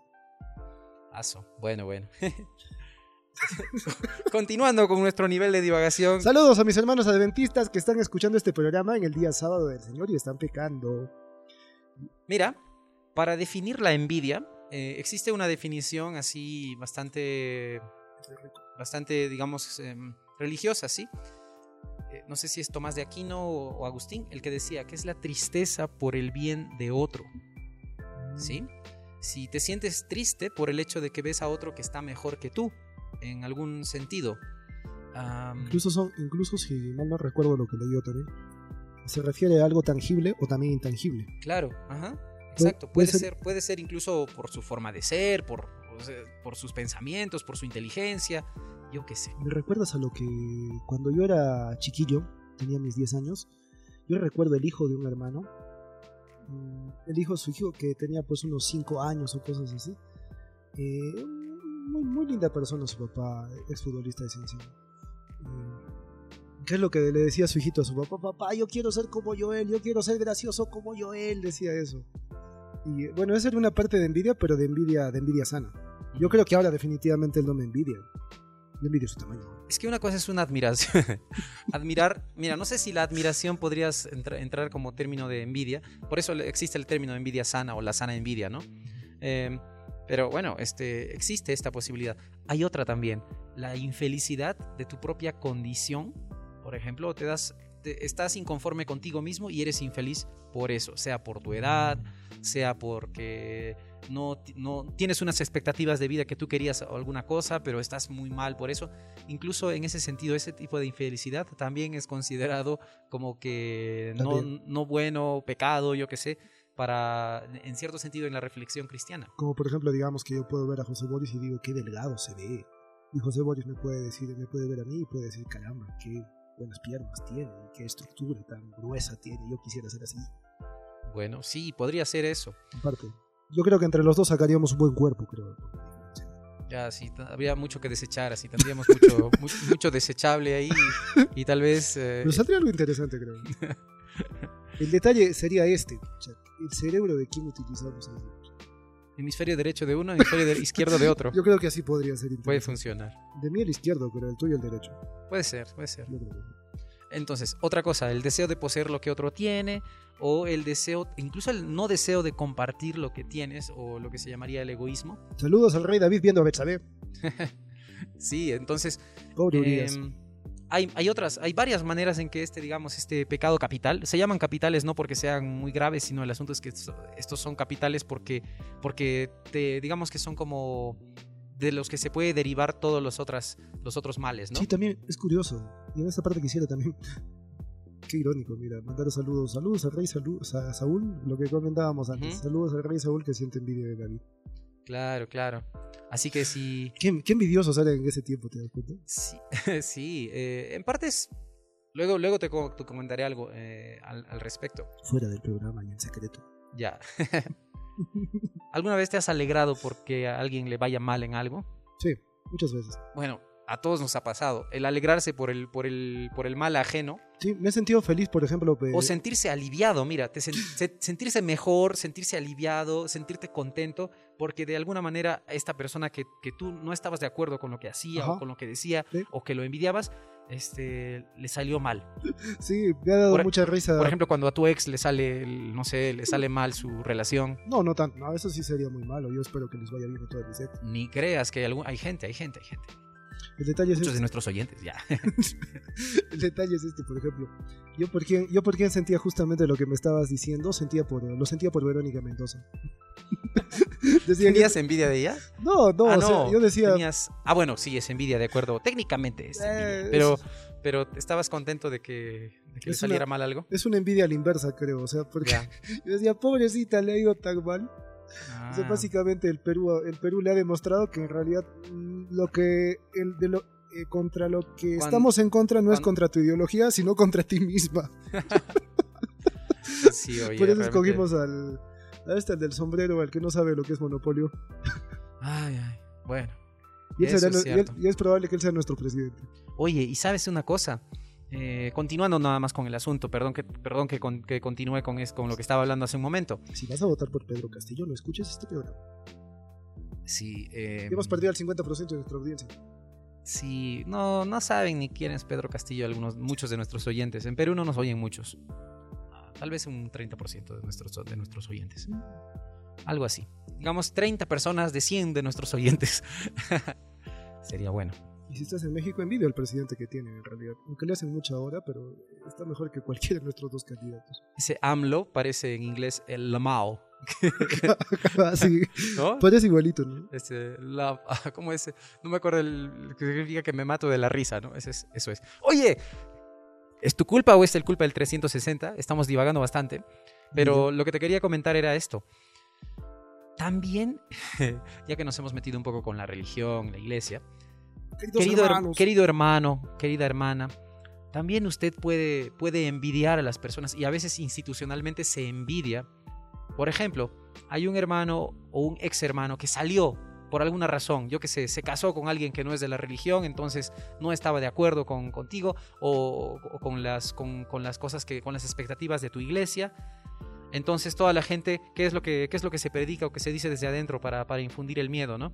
A: Aso. Bueno, bueno. Continuando con nuestro nivel de divagación.
B: Saludos a mis hermanos adventistas que están escuchando este programa en el día sábado del Señor y están pecando.
A: Mira, para definir la envidia, eh, existe una definición así bastante, bastante, digamos, em, religiosa, ¿sí? Eh, no sé si es Tomás de Aquino o, Agustín, el que decía que es la tristeza por el bien de otro, ¿sí? Si te sientes triste por el hecho de que ves a otro que está mejor que tú, en algún sentido.
B: Incluso, son, incluso si mal no recuerdo lo que leí también, se refiere a algo tangible o también intangible.
A: Claro, ajá. Exacto.
B: puede
A: Puede
B: ser-
A: ser, puede ser incluso por su forma de ser, por, por sus pensamientos, por su inteligencia, yo qué sé.
B: Me recuerdas a lo que cuando yo era chiquillo, tenía mis 10 años, yo recuerdo el hijo de un hermano, mm, el hijo de su hijo que tenía pues unos 5 años o cosas así. Eh, muy, muy linda persona su papá, exfutbolista de Ciencia. ¿Qué es lo que le decía su hijito a su papá? Papá, yo quiero ser como Joel, yo quiero ser gracioso como Joel, decía eso. Y bueno, esa era una parte de envidia, pero de envidia, de envidia sana. Yo creo que ahora definitivamente él no me envidia. Tamaño.
A: Es que una cosa es una admiración. Admirar, mira, no sé si la admiración podrías entra- entrar como término de envidia. Por eso existe el término envidia sana o la sana envidia, ¿no? Eh, pero bueno, este, existe esta posibilidad. Hay otra también, la infelicidad de tu propia condición. Por ejemplo, te das, te- estás inconforme contigo mismo y eres infeliz por eso, sea por tu edad, sea porque no, no tienes unas expectativas de vida que tú querías o alguna cosa, pero estás muy mal por eso. Incluso en ese sentido, ese tipo de infelicidad también es considerado como que no, no bueno, pecado, yo qué sé, para, en cierto sentido, en la reflexión cristiana.
B: Como por ejemplo, digamos que yo puedo ver a José Boris y digo, qué delgado se ve. Y José Boris me puede decir, me puede ver a mí y puede decir, caramba, qué buenas piernas tiene, qué estructura tan gruesa tiene, yo quisiera ser así.
A: Bueno, sí, podría ser eso.
B: Aparte, yo creo que entre los dos sacaríamos un buen cuerpo, creo.
A: Ya, sí, habría mucho que desechar, así tendríamos mucho, mu- mucho desechable ahí y, tal vez... eh,
B: Pero saldría algo interesante, creo. El detalle sería este, el cerebro de quién utilizamos ahí.
A: hemisferio derecho de uno, hemisferio de- izquierdo de otro.
B: Yo creo que así podría ser
A: Puede funcionar.
B: De mí el izquierdo, pero el tuyo el derecho.
A: Puede ser, puede ser. Entonces, otra cosa, el deseo de poseer lo que otro tiene, o el deseo, incluso el no deseo de compartir lo que tienes, o lo que se llamaría el egoísmo.
B: Saludos al rey David viendo a Betsabé.
A: Sí, entonces, em, hay, hay otras, hay varias maneras en que este, digamos, este pecado capital, se llaman capitales no porque sean muy graves, sino el asunto es que esto- estos son capitales porque, porque te, digamos que son como de los que se puede derivar todos los, otras, los otros males, ¿no?
B: Sí, también es curioso. Y en esta parte quisiera también. Qué irónico, mira, mandar saludos. Saludos al rey saludos a Saúl, lo que comentábamos antes. Saludos al rey Saúl que siente envidia de David.
A: Claro, claro. Así que sí,
B: Qué, qué envidiosos eran en ese tiempo, ¿te das cuenta?
A: sí, sí, eh, en partes, luego, luego te, co- te comentaré algo eh, al, al respecto.
B: Fuera del programa y en secreto.
A: Ya. ¿Alguna vez te has alegrado porque a alguien le vaya mal en algo?
B: Sí, muchas veces.
A: Bueno, a todos nos ha pasado. El alegrarse por el, por el, por el mal ajeno
B: Sí, me he sentido feliz, por ejemplo.
A: o sentirse aliviado, mira, te sen- se- sentirse mejor, sentirse aliviado, sentirte contento, porque de alguna manera esta persona que, que tú no estabas de acuerdo con lo que hacía
B: Ajá.
A: o con lo que decía
B: Sí.
A: o que lo envidiabas, este, le salió mal.
B: Sí, me ha dado
A: Por-
B: mucha risa.
A: Por ejemplo, cuando a tu ex le sale, no sé, le sale mal su relación,
B: No, no tanto. No, eso sí sería muy malo. Yo espero que les vaya bien a todos mis ex.
A: ni creas que hay, algún, hay gente, hay gente, hay gente.
B: El detalle es
A: Muchos
B: este.
A: de nuestros oyentes, ya.
B: El detalle es este, por ejemplo. Yo por quién, yo por quién sentía justamente lo que me estabas diciendo, sentía por, lo sentía por Verónica Mendoza. Decía
A: ¿Tenías envidia de ella?
B: no, no,
A: ah,
B: o sea,
A: no.
B: yo decía,
A: tenías- Ah, bueno, sí, es envidia, de acuerdo. Técnicamente es envidia.
B: Eh,
A: pero,
B: es-
A: pero estabas contento de que, de que le
B: Es una-
A: saliera mal algo.
B: es una envidia a la inversa, creo. O sea, porque yo decía, pobrecita, le ha ido tan mal. O sea,
A: Ah,
B: básicamente el Perú, el Perú le ha demostrado que en realidad lo que el de lo eh, contra lo que
A: Cuando-
B: estamos en contra no es contra tu ideología, sino contra ti misma.
A: sí, oye,
B: Por eso escogimos al a este al del sombrero, al que no sabe lo que es monopolio.
A: Ay, ay. Bueno.
B: Y,
A: Eso
B: será
A: es
B: y él- y es probable que él sea nuestro presidente.
A: Oye, ¿y sabes una cosa? Eh, continuando nada más con el asunto, perdón que, perdón que, con- que continúe con, es- con lo que estaba hablando hace un momento.
B: Si vas a votar por Pedro Castillo, no escuches este programa.
A: Sí, eh,
B: Hemos perdido el 50% de nuestra audiencia.
A: sí, no, no saben ni quién es Pedro Castillo, algunos, muchos de nuestros oyentes. En Perú no nos oyen muchos. Ah, Tal vez un 30% de nuestros, de nuestros oyentes. Algo así. Digamos 30 personas de 100 de nuestros oyentes. Sería bueno.
B: Y si estás en México, envidia al presidente que tienen en realidad. Aunque le hacen mucha hora, pero está mejor que cualquiera de nuestros dos candidatos.
A: Ese AMLO parece en inglés el Lamao, ¿no?
B: parece igualito, ¿no?
A: Este, la, ¿Cómo es? No me acuerdo el que significa que me mato de la risa, ¿no? Ese es- eso es. Oye, ¿es tu culpa o es el culpa del 360? Estamos divagando bastante. Pero lo que te quería comentar era esto. También, ya que nos hemos metido un poco con la religión, la iglesia, querido, her- querido hermano, querida hermana, también usted puede, puede envidiar a las personas y a veces institucionalmente se envidia. Por ejemplo, hay un hermano o un ex hermano que salió por alguna razón, yo que sé, se casó con alguien que no es de la religión, entonces no estaba de acuerdo con, contigo o, con, las, con las cosas que, con las expectativas de tu iglesia. Entonces toda la gente, ¿qué es lo que, qué es lo que se predica o que se dice desde adentro para, para infundir el miedo, no?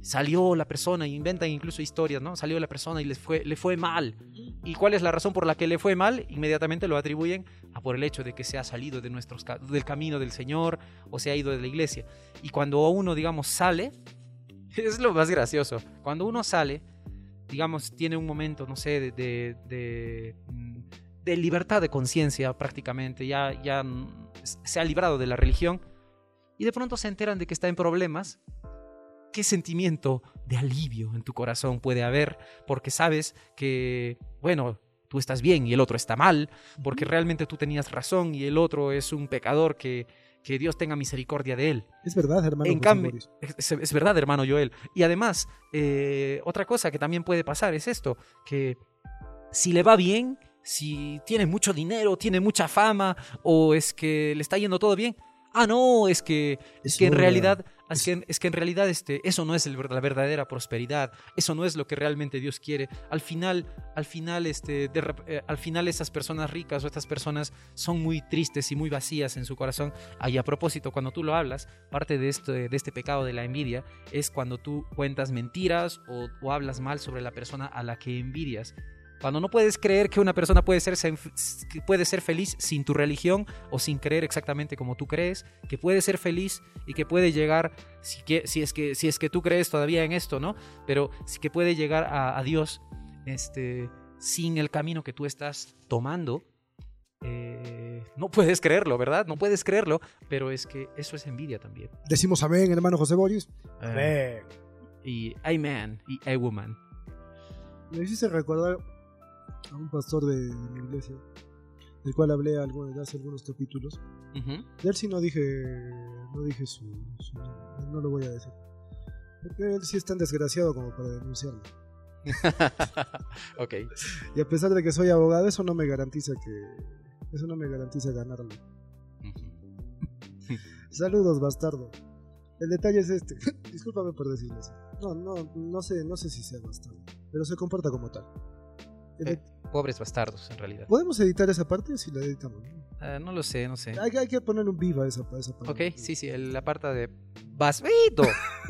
A: Salió la persona, inventan incluso historias, ¿no? Salió la persona y les fue, le fue mal. ¿Y cuál es la razón por la que le fue mal? Inmediatamente lo atribuyen a por el hecho de que se ha salido de nuestros, del camino del Señor o se ha ido de la iglesia. Y cuando uno, digamos, sale, es lo más gracioso. Cuando uno sale, digamos, tiene un momento, no sé, de, de, de libertad de conciencia prácticamente, ya, ya se ha librado de la religión y de pronto se enteran de que está en problemas, ¿qué sentimiento de alivio en tu corazón puede haber? Porque sabes que, bueno, tú estás bien y el otro está mal, porque realmente tú tenías razón y el otro es un pecador que, que Dios tenga misericordia de él.
B: Es verdad, hermano.
A: En
B: José
A: cambio, es verdad, hermano Joel. Y además, eh, otra cosa que también puede pasar es esto, que si le va bien, si tiene mucho dinero, tiene mucha fama, o es que le está yendo todo bien, ah, no, es que, es que en realidad, es que, es que en realidad este, eso no es el la verdadera prosperidad, eso no es lo que realmente Dios quiere. Al final, al final, este, de eh, al final esas personas ricas o estas personas son muy tristes y muy vacías en su corazón. Ah, Y a propósito, cuando tú lo hablas, parte de este, de este pecado de la envidia es cuando tú cuentas mentiras o, o hablas mal sobre la persona a la que envidias. Cuando no puedes creer que una persona puede ser, puede ser feliz sin tu religión o sin creer exactamente como tú crees, que puede ser feliz y que puede llegar, si, que- si, es, que, si es que tú crees todavía en esto, ¿no? Pero sí que puede llegar a, a Dios este, sin el camino que tú estás tomando. eh, no puedes creerlo, ¿verdad? No puedes creerlo, pero es que eso es envidia también.
B: Decimos amén, hermano José Boris.
A: Eh, y a man y a woman.
B: Me hiciste recordar a un pastor de, de mi iglesia, del cual hablé algo, hace algunos capítulos. De él sí no dije, no dije su, su nombre, no lo voy a decir. Porque él sí es tan desgraciado como para denunciarme.
A: ok.
B: Y a pesar de que soy abogado, eso no me garantiza que, eso no me garantiza ganarle.
A: Ujú.
B: Saludos, bastardo. El detalle es este. Discúlpame por decirlo así. No, no, no sé, no sé si sea bastardo, pero se comporta como tal.
A: Eh, Pobres bastardos, en realidad.
B: ¿Podemos editar esa parte si la editamos? no?
A: Ah, no lo sé, no sé.
B: Hay, que- hay que ponerle un viva a esa, a esa parte.
A: Ok, sí, sí, el- la parte de basvito.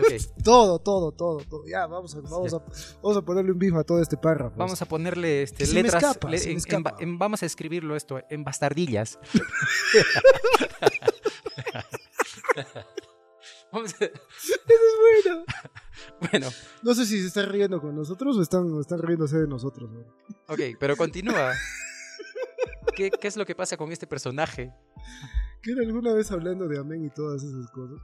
A: ok,
B: Todo, todo, todo, todo. Ya, vamos a, vamos a, vamos a ponerle un viva a todo este párrafo.
A: vamos a ponerle este,
B: Se me
A: letras.
B: escapa,
A: le-
B: se me
A: en- en vamos a escribirlo esto en bastardillas. Vamos a-
B: Bueno,
A: Bueno,
B: no sé si se están riendo con nosotros o están, o están riéndose de nosotros. ¿no?
A: ok, pero continúa. ¿Qué, qué es lo que pasa con este personaje?
B: ¿Que era alguna vez hablando de amén y todas esas cosas?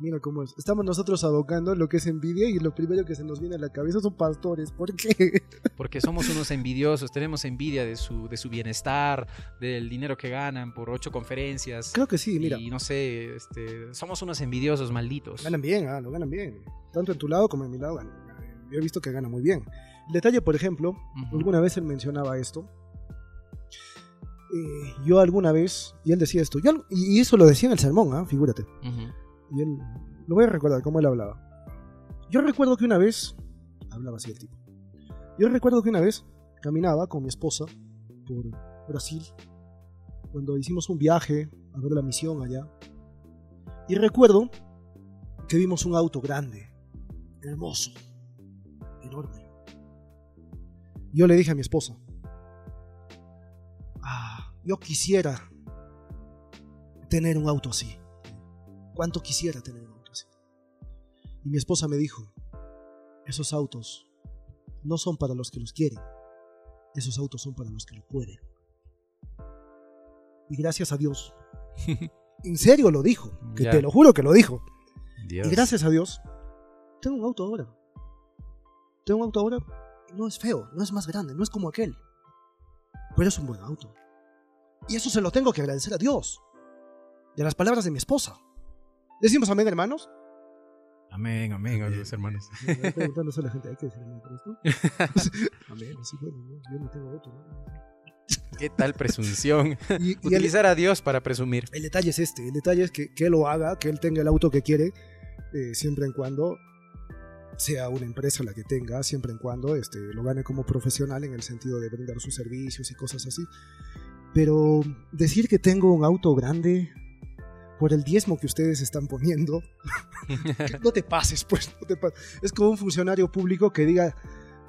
B: Mira cómo es. Estamos nosotros abocando lo que es envidia y lo primero que se nos viene a la cabeza son pastores. ¿Por qué?
A: Porque somos unos envidiosos, tenemos envidia de su, de su bienestar, del dinero que ganan por ocho conferencias.
B: Creo que sí, mira.
A: Y no sé, este, somos unos envidiosos malditos.
B: Ganan bien, ah, lo ganan bien. Tanto en tu lado como en mi lado. ganan. Yo he visto que ganan muy bien. Detalle, por ejemplo, alguna vez él mencionaba esto. Eh, yo alguna vez, y él decía esto, yo y eso lo decía en el sermón, ¿ah? figúrate.
A: Ujú.
B: Y él, lo voy a recordar cómo él hablaba. Yo recuerdo que una vez, hablaba así el tipo. Yo recuerdo que una vez caminaba con mi esposa por Brasil, cuando hicimos un viaje a ver la misión allá. Y recuerdo que vimos un auto grande, hermoso, enorme. Yo le dije a mi esposa, ah, yo quisiera tener un auto así. ¿Cuánto quisiera tener un auto así? Y mi esposa me dijo, esos autos no son para los que los quieren, esos autos son para los que lo pueden. Y gracias a Dios, en serio lo dijo, que te lo juro que lo dijo.
A: Dios.
B: Y gracias a Dios, tengo un auto ahora. Tengo un auto ahora, no es feo, no es más grande, no es como aquel. Pero es un buen auto. Y eso se lo tengo que agradecer a Dios. A las palabras de mi esposa. ¿Decimos amén, hermanos?
A: Amén, amén, a los hermanos.
B: A la gente, ¿hay que decir amén amén, sí, bueno, yo- no tengo auto. ¿no?
A: ¿Qué tal presunción?
B: Y, y el,
A: Utilizar a Dios para presumir.
B: el detalle es este, el detalle es que, que él lo haga, que él tenga el auto que quiere, eh, siempre en cuando sea una empresa la que tenga, siempre en cuando este, lo gane como profesional en el sentido de brindar sus servicios y cosas así. Pero decir que tengo un auto grande por el diezmo que ustedes están poniendo, no te pases, pues. no te pa- es como un funcionario público que diga,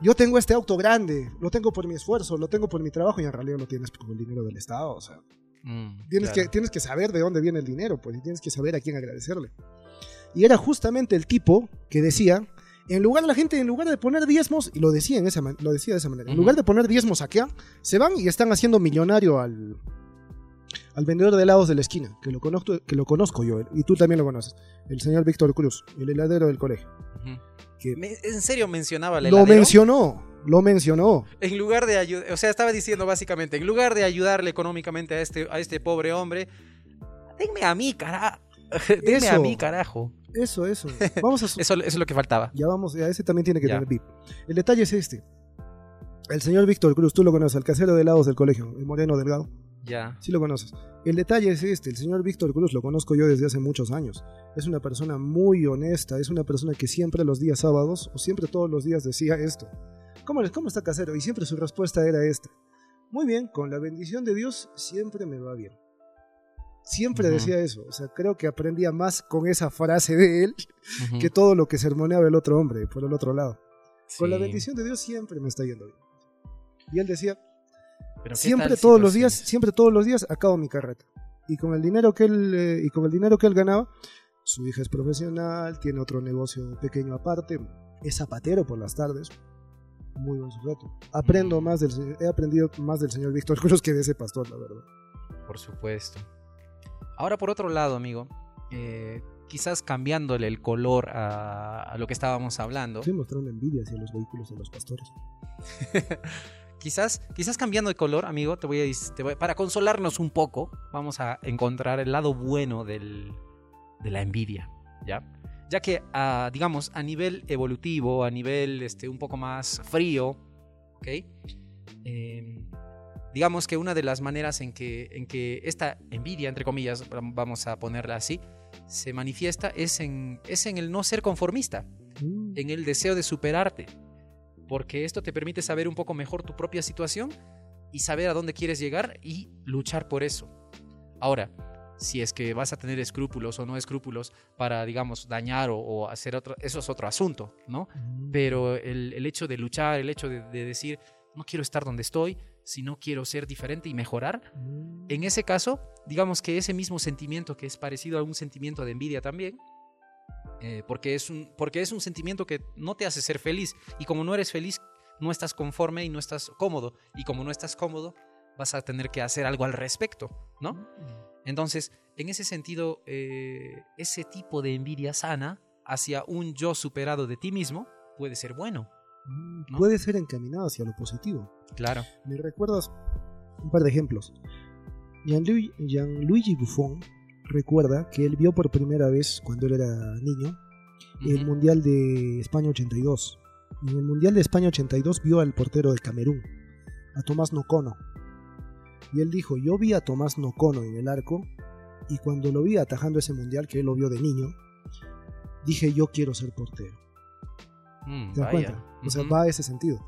B: yo tengo este auto grande, lo tengo por mi esfuerzo, lo tengo por mi trabajo y en realidad lo tienes por el dinero del Estado. O sea,
A: Mm,
B: Tienes,
A: claro.
B: que, tienes que saber de dónde viene el dinero, pues, y tienes que saber a quién agradecerle. Y era justamente el tipo que decía, en lugar de la gente, en lugar de poner diezmos, y lo decía, en esa, lo decía de esa manera, en
A: Ujú.
B: lugar de poner diezmos acá, se van y están haciendo millonario al, al vendedor de helados de la esquina, que lo, conozco, que lo conozco yo, y tú también lo conoces, el señor Víctor Cruz, el heladero del colegio.
A: Ujú.
B: Que
A: Me- ¿En serio mencionaba el
B: lo
A: heladero?
B: mencionó, lo mencionó.
A: En lugar de ayudar, o sea, estaba diciendo básicamente, en lugar de ayudarle económicamente a este, a este pobre hombre, denme a mí, carajo. denme a mí, carajo.
B: Eso, eso. Vamos a, su-
A: Eso, eso es lo que faltaba.
B: Ya vamos, ya ese también tiene que
A: Ya.
B: tener VIP. El detalle es este. El señor Víctor Cruz, tú lo conoces, el casero de helados del colegio, el moreno delgado.
A: Ya.
B: Sí lo conoces. El detalle es este, el señor Víctor Cruz lo conozco yo desde hace muchos años. Es una persona muy honesta, es una persona que siempre los días sábados, o siempre todos los días decía esto. ¿Cómo, cómo está casero? Y siempre su respuesta era esta. Muy bien, con la bendición de Dios siempre me va bien. Siempre decía eso. O sea, creo que aprendía más con esa frase de él que todo lo que sermoneaba el otro hombre por el otro lado. Con la bendición de Dios siempre me está yendo bien. Y él decía,
A: Pero ¿qué
B: siempre todos los días, siempre todos los días acabo mi carreta. Y con el dinero que él eh, y con el dinero que él ganaba, su hija es profesional, tiene otro negocio pequeño aparte, es zapatero por las tardes. Muy buen sujeto. Aprendo
A: Mm.
B: más del he aprendido más del señor Víctor Cruz que de ese pastor, la verdad.
A: Por supuesto. Ahora, por otro lado, amigo, eh, quizás cambiándole el color a, a lo que estábamos hablando.
B: Estoy mostrando envidia hacia los vehículos de los pastores.
A: quizás, quizás cambiando de color, amigo, te voy a, te voy- para consolarnos un poco, vamos a encontrar el lado bueno del- de la envidia, ¿ya? Ya que, ah, digamos, a nivel evolutivo, a nivel este, un poco más frío, ¿ok? Eh, digamos que una de las maneras en que, en que esta envidia, entre comillas, vamos a ponerla así, se manifiesta es en, es en el no ser conformista
B: Mm,
A: en el deseo de superarte, porque esto te permite saber un poco mejor tu propia situación y saber a dónde quieres llegar y luchar por eso. Ahora, si es que vas a tener escrúpulos o no escrúpulos para, digamos, dañar o, o hacer otro, eso es otro asunto, ¿no?
B: mm.
A: Pero el, el hecho de luchar, el hecho de, de decir, no quiero estar donde estoy, sino quiero ser diferente y mejorar,
B: Mm.
A: en ese caso, digamos que ese mismo sentimiento que es parecido a un sentimiento de envidia también, eh, porque, es un, porque es un sentimiento que no te hace ser feliz y como no eres feliz, no estás conforme y no estás cómodo y como no estás cómodo, vas a tener que hacer algo al respecto, ¿no? Entonces, en ese sentido, eh, ese tipo de envidia sana hacia un yo superado de ti mismo puede ser bueno.
B: Mm,
A: ¿no?
B: Puede ser encaminado hacia lo positivo.
A: Claro.
B: ¿Me recuerdas un par de ejemplos? Gianlu- Gianluigi Buffon recuerda que él vio por primera vez, cuando él era niño, el. Mundial de España 82. Y en el Mundial de España 82 vio al portero de Camerún, a Tomás Nocono. Y él dijo, yo vi a Tomás Nocono en el arco y cuando lo vi atajando ese Mundial, que él lo vio de niño, dije, yo quiero ser portero.
A: Mm,
B: ¿Te das
A: vaya.
B: cuenta? O sea,
A: Ujú.
B: va a ese sentido.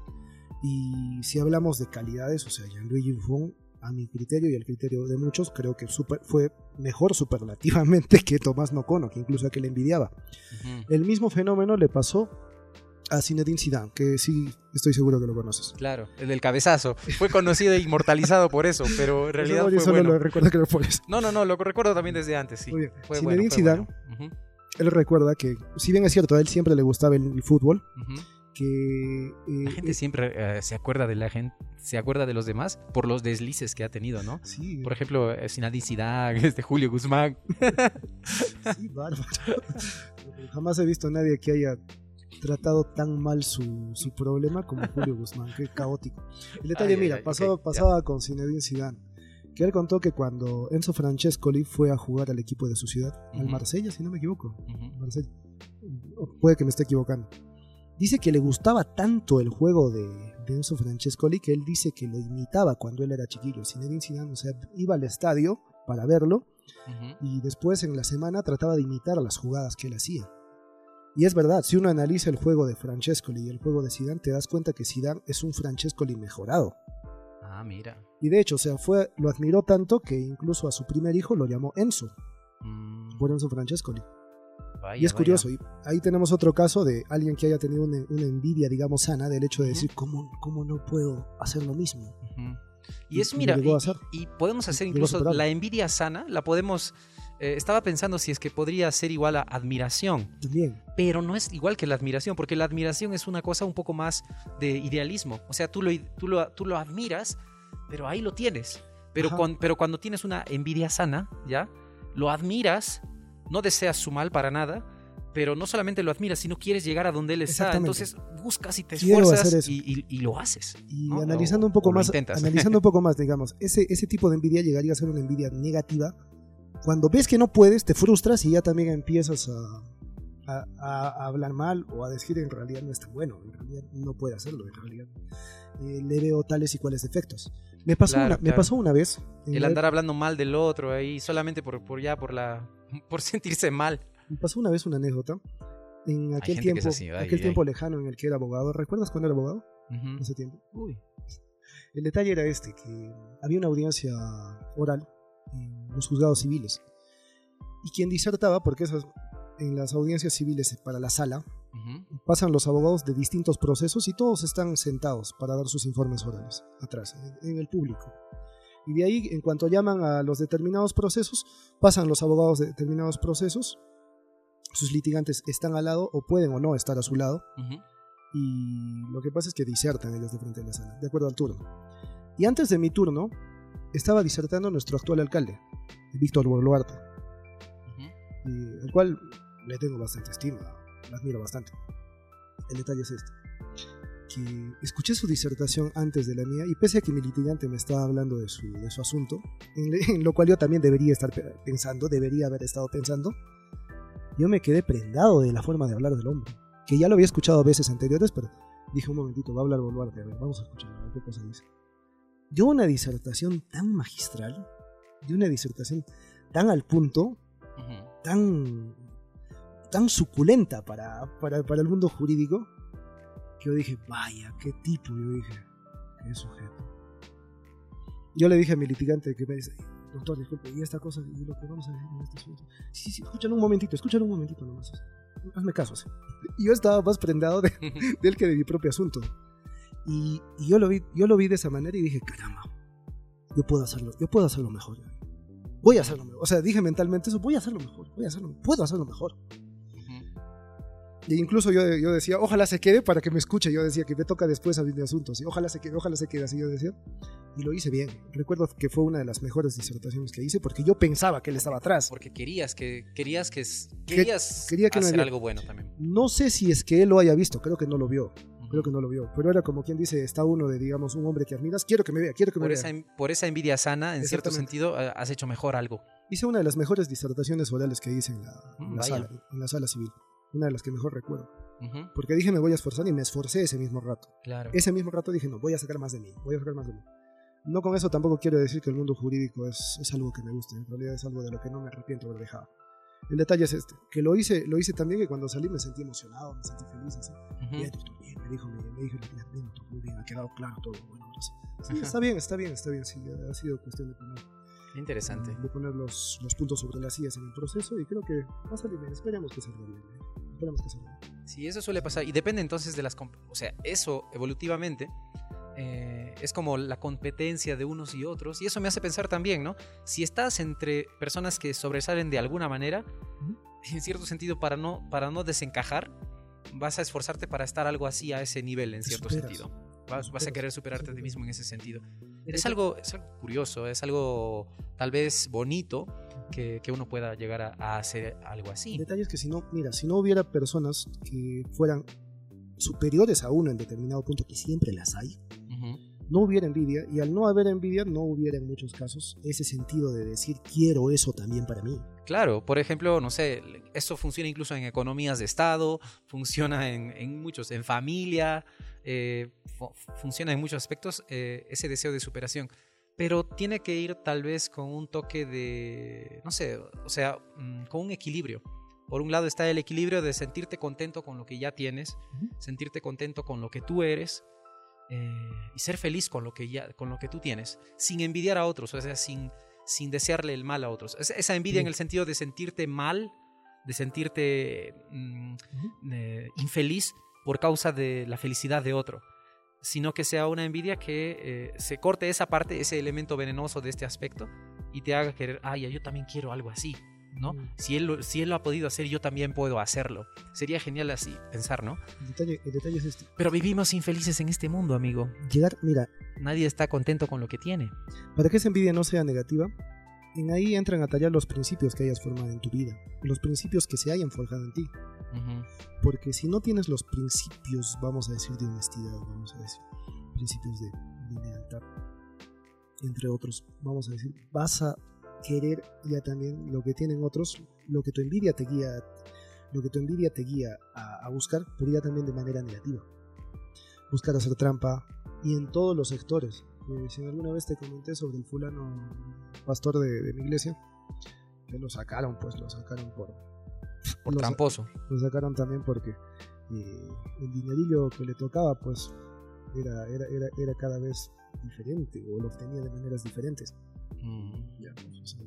B: Y si hablamos de calidades, o sea, Gianluigi Buffon, a mi criterio y al criterio de muchos, creo que super- fue mejor superlativamente que Tomás Nocono, que incluso a que le envidiaba.
A: Ujú.
B: El mismo fenómeno le pasó a Zinedine Zidane, que sí estoy seguro que lo conoces.
A: Claro, el del cabezazo. Fue conocido e inmortalizado por eso, pero en realidad
B: Eso yo
A: fue
B: solo
A: bueno.
B: lo recuerdo que lo pones.
A: No, no, no, lo recuerdo también desde antes, sí.
B: Muy bien.
A: Fue
B: Zinedine
A: bueno, fue
B: Zidane,
A: bueno. Ujú,
B: él recuerda que, si bien es cierto, a él siempre le gustaba el, el fútbol,
A: ujú.
B: Que... eh,
A: La gente
B: eh,
A: siempre eh, se acuerda de la gente, se acuerda de los demás por los deslices que ha tenido, ¿no?
B: sí,
A: Por ejemplo, eh, Zinedine Zidane, este Julio Guzmán.
B: Sí, bárbaro. Jamás he visto a nadie que haya tratado tan mal su, su problema como Julio Guzmán, qué caótico. El detalle,
A: Ay,
B: mira,
A: ay,
B: pasaba,
A: ok, ya.
B: pasaba con Zinedine Zidane, que él contó que cuando Enzo Francescoli fue a jugar al equipo de su ciudad, al. Marsella, si no me equivoco, Marsella, puede que me esté equivocando. Dice que le gustaba tanto el juego de, de Enzo Francescoli que él dice que lo imitaba cuando él era chiquillo. Zinedine Zidane, o sea, iba al estadio para verlo y después en la semana trataba de imitar las jugadas que él hacía. Y es verdad, si uno analiza el juego de Francescoli y el juego de Zidane, te das cuenta que Zidane es un Francescoli mejorado.
A: Ah, mira.
B: Y de hecho, o sea, fue, lo admiró tanto que incluso a su primer hijo lo llamó Enzo,
A: Mm,
B: por Enzo Francescoli.
A: Vaya,
B: Y es
A: vaya.
B: curioso, y ahí tenemos otro caso de alguien que haya tenido una, una envidia, digamos, sana del hecho de decir, ¿cómo, ¿cómo no puedo hacer lo mismo?
A: Ujú.
B: Y-
A: Y
B: y
A: mira,
B: lo llegó a
A: y, podemos hacer incluso la envidia sana, la podemos... eh, estaba pensando si es que podría ser igual a admiración,
B: También.
A: pero no es igual que la admiración, porque la admiración es una cosa un poco más de idealismo. O sea, tú lo, tú lo, tú lo admiras, pero ahí lo tienes. Pero, con- pero cuando tienes una envidia sana, ¿ya? Lo admiras, no deseas su mal para nada, pero no solamente lo admiras, sino quieres llegar a donde él está. Entonces buscas y te esfuerzas y, y- y lo haces.
B: Y
A: ¿no?
B: analizando un poco
A: o
B: más, analizando un poco más, digamos, ese, ese tipo de envidia llegaría a ser una envidia negativa. Cuando ves que no puedes, te frustras y ya también empiezas a, a- hablar mal o a decir en realidad no es tan bueno, en realidad no puede hacerlo, en realidad eh, le veo tales y cuales defectos. Me pasó,
A: Claro,
B: una, me pasó una vez.
A: El andar hablando mal del otro ahí solamente por, por ya por la por sentirse mal.
B: Pasó una vez una anécdota. En aquel tiempo,
A: así, ay,
B: aquel
A: ay,
B: tiempo lejano en el que era abogado. ¿Recuerdas cuando era abogado?
A: Ujú.
B: Ese tiempo.
A: Uy.
B: El detalle era este, que había una audiencia oral en los juzgados civiles. Y quien disertaba, porque esas, en las audiencias civiles para la sala,
A: Ujú.
B: pasan los abogados de distintos procesos y todos están sentados para dar sus informes orales, atrás, en, en el público. Y de ahí, en cuanto llaman a los determinados procesos, pasan los abogados de determinados procesos, sus litigantes están al lado o pueden o no estar a su lado,
A: Ujú.
B: y lo que pasa es que disertan ellos de frente a la sala, de acuerdo al turno. Y antes de mi turno, estaba disertando nuestro actual alcalde, Víctor Boluarte.
A: Ujú.
B: y al cual le tengo bastante estima, la admiro bastante. El detalle es este, que escuché su disertación antes de la mía y pese a que mi litigante me estaba hablando de su, de su asunto, en, en lo cual yo también debería estar pe- pensando, debería haber estado pensando, yo me quedé prendado de la forma de hablar del hombre, que ya lo había escuchado veces anteriores, pero dije un momentito, va a hablar Boluarte, a ver, vamos a escucharlo, a ver qué cosa dice. Dio una disertación tan magistral, dio una disertación tan al punto, tan, tan suculenta para, para, para el mundo jurídico, yo dije, vaya, qué tipo, yo dije, qué sujeto. Yo le dije a mi litigante que me dice, doctor, disculpe, y esta cosa, y lo que vamos a hacer en este asunto. Sí, sí, escúchalo un momentito, escúchalo un momentito nomás. Hazme caso. así. Y yo estaba más prendado de, de él que de mi propio asunto. Y, y yo, lo vi, yo lo vi de esa manera y dije, caramba, yo puedo hacerlo, yo puedo hacerlo mejor. Voy a hacerlo mejor. O sea, dije mentalmente eso, voy a hacerlo mejor, voy a hacerlo, puedo hacerlo mejor. Y incluso yo, yo decía, ojalá se quede para que me escuche. Yo decía que me toca después a mi asunto. ¿sí? Ojalá se quede, ojalá se quede, así yo decía. Y lo hice bien. Recuerdo que fue una de las mejores disertaciones que hice porque yo pensaba que él estaba atrás.
A: Porque querías que querías que querías
B: quería que me
A: hacer
B: viera.
A: algo bueno también.
B: No sé si es que él lo haya visto, creo que no lo vio. Creo que no lo vio. Pero era como quien dice, está uno de, digamos, un hombre que admiras. Quiero que me vea, quiero que me
A: Por
B: vea.
A: esa, en- por esa envidia sana, en cierto sentido, has hecho mejor algo.
B: Hice una de las mejores disertaciones orales que hice en la, en
A: Mm,
B: la
A: vaya.
B: sala, en la sala civil. Una de las que mejor recuerdo. Porque dije, me voy a esforzar y me esforcé ese mismo rato.
A: Claro.
B: ese mismo rato dije, no, voy a sacar más de mí, voy a sacar más de mí. No con eso tampoco quiero decir que el mundo jurídico es, es algo que me guste, en realidad es algo de lo que no me arrepiento de haber dejado. El detalle es este, que lo hice, lo hice también que cuando salí me sentí emocionado, me sentí feliz, así.
A: Ujú.
B: Bien, doctor, bien, me dijo, me, me dijo, muy bien, ha quedado claro todo, bueno, sí. Está bien, está bien, está bien, sí, ha sido cuestión de poner,
A: Interesante.
B: de poner los, los puntos sobre las sillas en el proceso y creo que va a salir bien, esperemos que salga bien, ¿eh? Que bien.
A: Sí, eso suele pasar. Y depende entonces de las... O sea, eso evolutivamente eh, es como la competencia de unos y otros. Y eso me hace pensar también, ¿no? Si estás entre personas que sobresalen de alguna manera, en cierto sentido, para no, para no desencajar, vas a esforzarte para estar algo así a ese nivel, en cierto sentido. Vas, vas a querer superarte a ti mismo en ese sentido. Es algo, es algo curioso, es algo tal vez bonito que, que uno pueda llegar a, a hacer algo así.
B: El detalle es que si no, mira, si no hubiera personas que fueran superiores a uno en determinado punto, que siempre las hay,
A: Ujú.
B: no hubiera envidia, y al no haber envidia, no hubiera en muchos casos ese sentido de decir quiero eso también para mí.
A: Claro, por ejemplo, no sé, esto funciona incluso en economías de Estado, funciona en, en muchos, en familia, eh, fu- funciona en muchos aspectos eh, ese deseo de superación. Pero tiene que ir tal vez con un toque de, no sé, o sea, mm, con un equilibrio. Por un lado está el equilibrio de sentirte contento con lo que ya tienes, sentirte contento con lo que tú eres eh, y ser feliz con lo que ya, con lo que tú tienes, sin envidiar a otros, o sea, sin, sin desearle el mal a otros. Esa, esa envidia en el sentido de sentirte mal, de sentirte mm, eh, infeliz por causa de la felicidad de otro, sino que sea una envidia que eh, se corte esa parte, ese elemento venenoso de este aspecto y te haga querer, ay, yo también quiero algo así, ¿no?
B: Mm.
A: Si él, lo- si él lo ha podido hacer, yo también puedo hacerlo. Sería genial así pensar, ¿no?
B: El detalle, el detalle es este.
A: Pero vivimos infelices en este mundo, amigo.
B: Llegar, mira,
A: Nadie está contento con lo que tiene.
B: para que esa envidia no sea negativa, en ahí entran a tallar los principios que hayas formado en tu vida, los principios que se hayan forjado en ti. Porque si no tienes los principios, vamos a decir, de honestidad, vamos a decir, principios de, de lealtad, entre otros, vamos a decir, vas a querer ya también lo que tienen otros, lo que tu envidia te guía, lo que tu envidia te guía a, a buscar, pero ya también de manera negativa. Buscar hacer trampa y en todos los sectores. Eh, si alguna vez te comenté sobre el fulano pastor de, de mi iglesia, que lo sacaron, pues lo sacaron por,
A: Por
B: lo sa-
A: tramposo.
B: lo sacaron también porque eh, el dinerillo que le tocaba pues era, era, era, era cada vez diferente o lo obtenía de maneras diferentes. Ya, pues, o sea,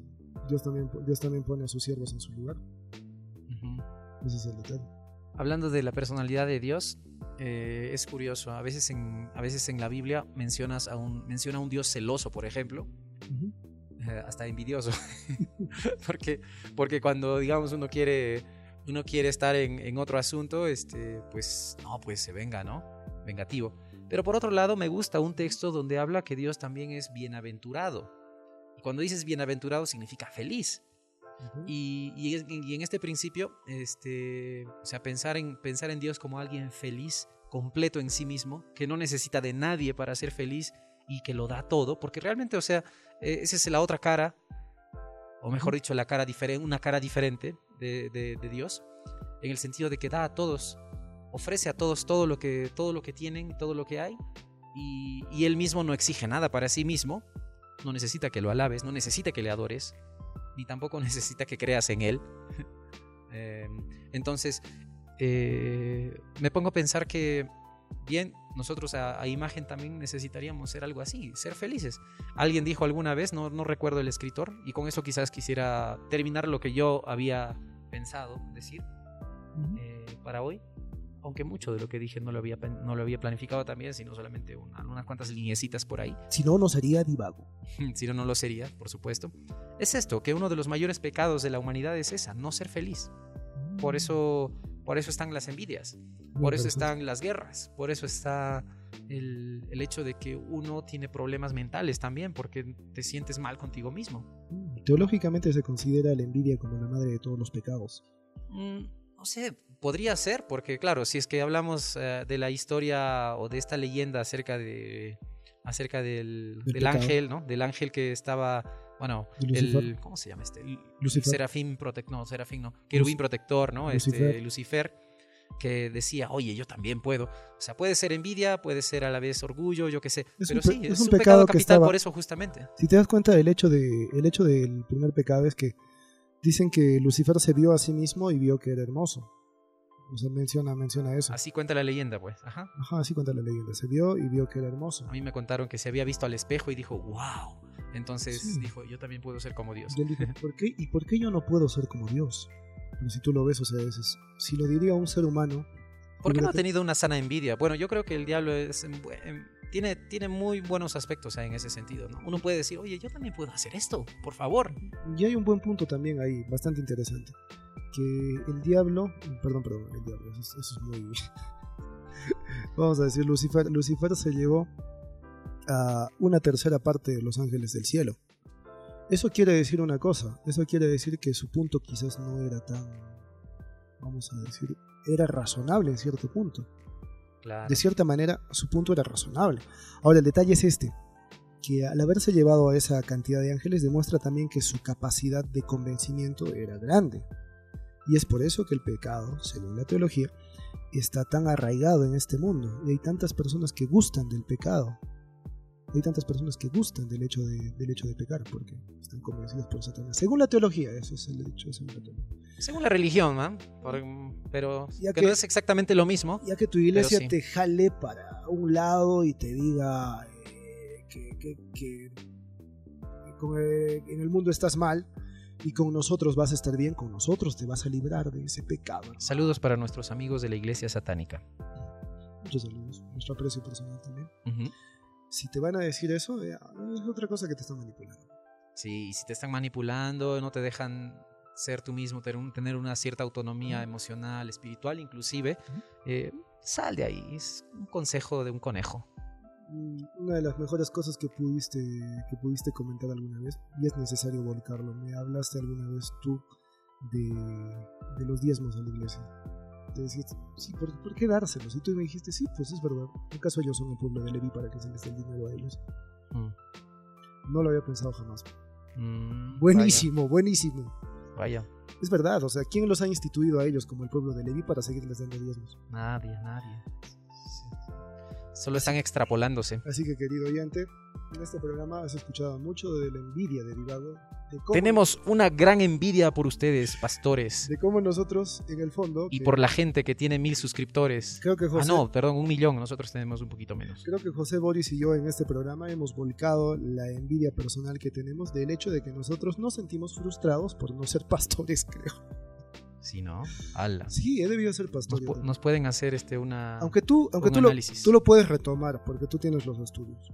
B: Dios, también, Dios también pone a sus siervos en su lugar.
A: Ujú.
B: Ese es el detalle.
A: Hablando de la personalidad de Dios, eh, es curioso. A veces, en, a veces en la Biblia mencionas a un, menciona a un Dios celoso, por ejemplo, eh, hasta envidioso. porque, porque cuando, digamos, uno quiere, uno quiere estar en, en otro asunto, este, pues no, pues se venga, ¿no? Vengativo. Pero por otro lado, me gusta un texto donde habla que Dios también es bienaventurado. Y cuando dices bienaventurado significa feliz. Y, y es- y en este principio, este, o sea, pensar en, pensar en Dios como alguien feliz, completo en sí mismo, que no necesita de nadie para ser feliz y que lo da todo, porque realmente, o sea, eh, esa es la otra cara, o mejor dicho, la cara diferente, una cara diferente de, de- de Dios, en el sentido de que da a todos, ofrece a todos todo lo que, todo lo que tienen, todo lo que hay, y, y él mismo no exige nada para sí mismo, no necesita que lo alabes, no necesita que le adores, ni tampoco necesita que creas en él. Eh, entonces, eh, me pongo a pensar que, bien, nosotros a, a imagen también necesitaríamos ser algo así, ser felices. Alguien dijo alguna vez, no, no recuerdo el escritor, y con eso quizás quisiera terminar lo que yo había pensado decir eh, para hoy. Aunque mucho de lo que dije no lo había, no lo había planificado también, sino solamente una- unas cuantas lineecitas por ahí.
B: Si no, no sería divago.
A: si no, no lo sería, por supuesto. Es esto, que uno de los mayores pecados de la humanidad es esa, no ser feliz. Por eso, por eso están las envidias, por eso están las guerras, por eso está el, el hecho de que uno tiene problemas mentales también, porque te sientes mal contigo mismo.
B: Mm, Teológicamente se considera la envidia como la madre de todos los pecados.
A: Mm, no sé, podría ser, porque claro, si es que hablamos eh, de la historia o de esta leyenda acerca de acerca del,
B: Del
A: ángel, ¿no? Del ángel que estaba, bueno, el ¿cómo se llama este? El-
B: Lucifer.
A: Serafín protector, no, Serafín no, querubín protector, ¿no?
B: Lucifer.
A: Este Lucifer que decía, "Oye, yo también puedo." O sea, puede ser envidia, puede ser a la vez orgullo, yo qué sé,
B: Es
A: pero
B: un
A: sí,
B: es
A: es,
B: un pecado
A: pecado capital
B: estaba-
A: por eso justamente.
B: Si te das cuenta, el hecho, de, el hecho del primer pecado es que dicen que Lucifer se vio a sí mismo y vio que era hermoso. O sea, menciona, menciona eso.
A: Así cuenta la leyenda, pues. Ajá.
B: Ajá, así cuenta la leyenda. Se vio y vio que era hermoso.
A: A mí me contaron que se había visto al espejo y dijo, wow. Entonces
B: Sí.
A: dijo, yo también puedo ser como Dios.
B: Y él dijo, ¿por qué? ¿y por qué yo no puedo ser como Dios? Pero si tú lo ves, o sea, es- si lo diría un ser humano,
A: ¿Por qué no ha tenido una sana envidia? Bueno, yo creo que el diablo es, bu- en- tiene, tiene muy buenos aspectos en ese sentido. ¿no? Uno puede decir, oye, yo también puedo hacer esto, por favor.
B: Y hay un buen punto también ahí, bastante interesante. Que el diablo, perdón, perdón, el diablo, eso, es- eso es muy... Vamos a decir, Lucifer, Lucifer se llevó a una tercera parte de los ángeles del cielo. Eso quiere decir una cosa, eso quiere decir que su punto quizás no era tan, vamos a decir, era razonable en cierto punto. De cierta manera, su punto era razonable. Ahora, el detalle es este, que al haberse llevado a esa cantidad de ángeles demuestra también que su capacidad de convencimiento era grande. Y es por eso que el pecado, según la teología, está tan arraigado en este mundo. Y hay tantas personas que gustan del pecado. Hay tantas personas que gustan del hecho de, del hecho de pecar porque están convencidos por Satanás. Según la teología, eso es el hecho. Según la teología.
A: Según la religión, ¿no? Por- pero
B: Ya
A: que
B: que-
A: no es exactamente lo mismo.
B: ya que tu iglesia
A: sí.
B: te jale para un lado y te diga eh, que, que- que- que con el- en el mundo estás mal y con nosotros vas a estar bien, con nosotros te vas a librar de ese pecado.
A: Saludos para nuestros amigos de la iglesia satánica.
B: Muchos saludos, nuestro aprecio personal también.
A: Ujú.
B: Si te van a decir eso, eh, es otra cosa que te están manipulando.
A: Sí, y si te están manipulando, no te dejan ser tú mismo, tener, un- tener una cierta autonomía emocional, espiritual inclusive, eh, sal de ahí. Es un consejo de un conejo.
B: Mm, Una de las mejores cosas que pudiste, que pudiste comentar alguna vez, y es necesario volcarlo, me hablaste alguna vez tú de, de los diezmos a la iglesia. Te decías, sí, ¿por, por qué dárselos? Y tú me dijiste, sí, pues es verdad. ¿Acaso ellos son el pueblo de Levi para que se les dé el dinero a ellos?
A: Mm.
B: No lo había pensado jamás.
A: Mm,
B: Buenísimo, buenísimo.
A: Vaya, vaya.
B: Es verdad, o sea, ¿quién los ha instituido a ellos como el pueblo de Levi para seguirles dando diezmos?
A: Nadie, nadie. Solo están extrapolándose.
B: Así que, querido oyente, en este programa has escuchado mucho de la envidia derivado de cómo,
A: Tenemos una gran envidia por ustedes, pastores.
B: de cómo nosotros, en el fondo,
A: Y
B: que-
A: por la gente que tiene mil suscriptores.
B: creo que
A: Ah,
B: José,
A: no, perdón, un millón. Nosotros tenemos un poquito menos.
B: creo que José Boris y yo en este programa hemos volcado la envidia personal que tenemos del hecho de que nosotros nos sentimos frustrados por no ser pastores, creo.
A: Sí, ¿no? Ala.
B: Sí, he debido ser pastor.
A: nos pueden hacer este una...
B: Aunque tú, aunque
A: un
B: tú lo, tú lo puedes retomar porque tú tienes los estudios.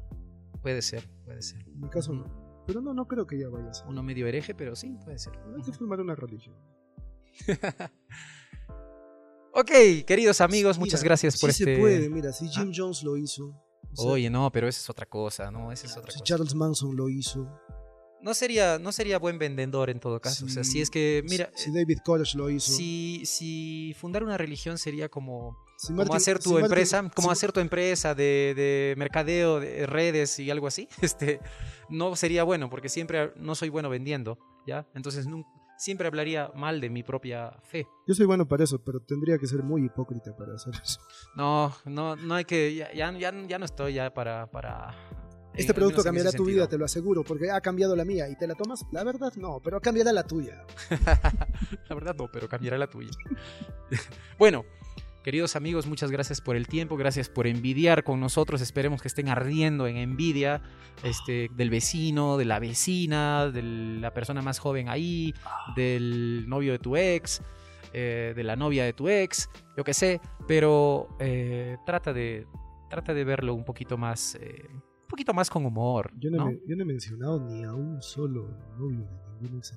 A: Puede ser, puede ser.
B: En mi caso no. Pero no, no creo que ya vaya a ser.
A: Uno medio hereje, pero sí, puede ser.
B: Hay que formar una religión.
A: Ok, queridos amigos,
B: Mira,
A: muchas gracias por
B: sí
A: este...
B: se puede, mira, si Jim Jones lo hizo. o sea,
A: Oye, no, pero esa es otra cosa, ¿no? Esa es otra
B: si
A: cosa.
B: Charles Manson lo hizo.
A: No sería, no sería buen vendedor en todo caso. o sea, si es que, mira,
B: Si David Koresh lo hizo.
A: si, si fundar una religión sería como,
B: si
A: como hacer
B: si
A: tu
B: Martin-
A: empresa, como
B: si-
A: hacer tu empresa de, de mercadeo, de redes y algo así, este, no sería bueno porque siempre no soy bueno vendiendo, ¿ya? Entonces siempre hablaría mal de mi propia fe.
B: Yo soy bueno para eso, pero tendría que ser muy hipócrita para hacer eso.
A: No, no, no hay que, ya, ya, ya- ya no estoy ya para... para
B: Este producto cambiará tu vida, te lo aseguro, porque ha cambiado la mía y te la tomas. La verdad, no, pero cambiará la tuya.
A: La verdad no, pero cambiará la tuya. bueno, queridos amigos, muchas gracias por el tiempo, gracias por envidiar con nosotros. Esperemos que estén ardiendo en envidia este, del vecino, de la vecina, de la persona más joven ahí, del novio de tu ex, eh, de la novia de tu ex, yo qué sé, pero eh, trata, de, trata de verlo un poquito más... eh, poquito más con humor.
B: Yo no,
A: ¿no?
B: Me, yo no he mencionado ni a un solo novio de ningún ex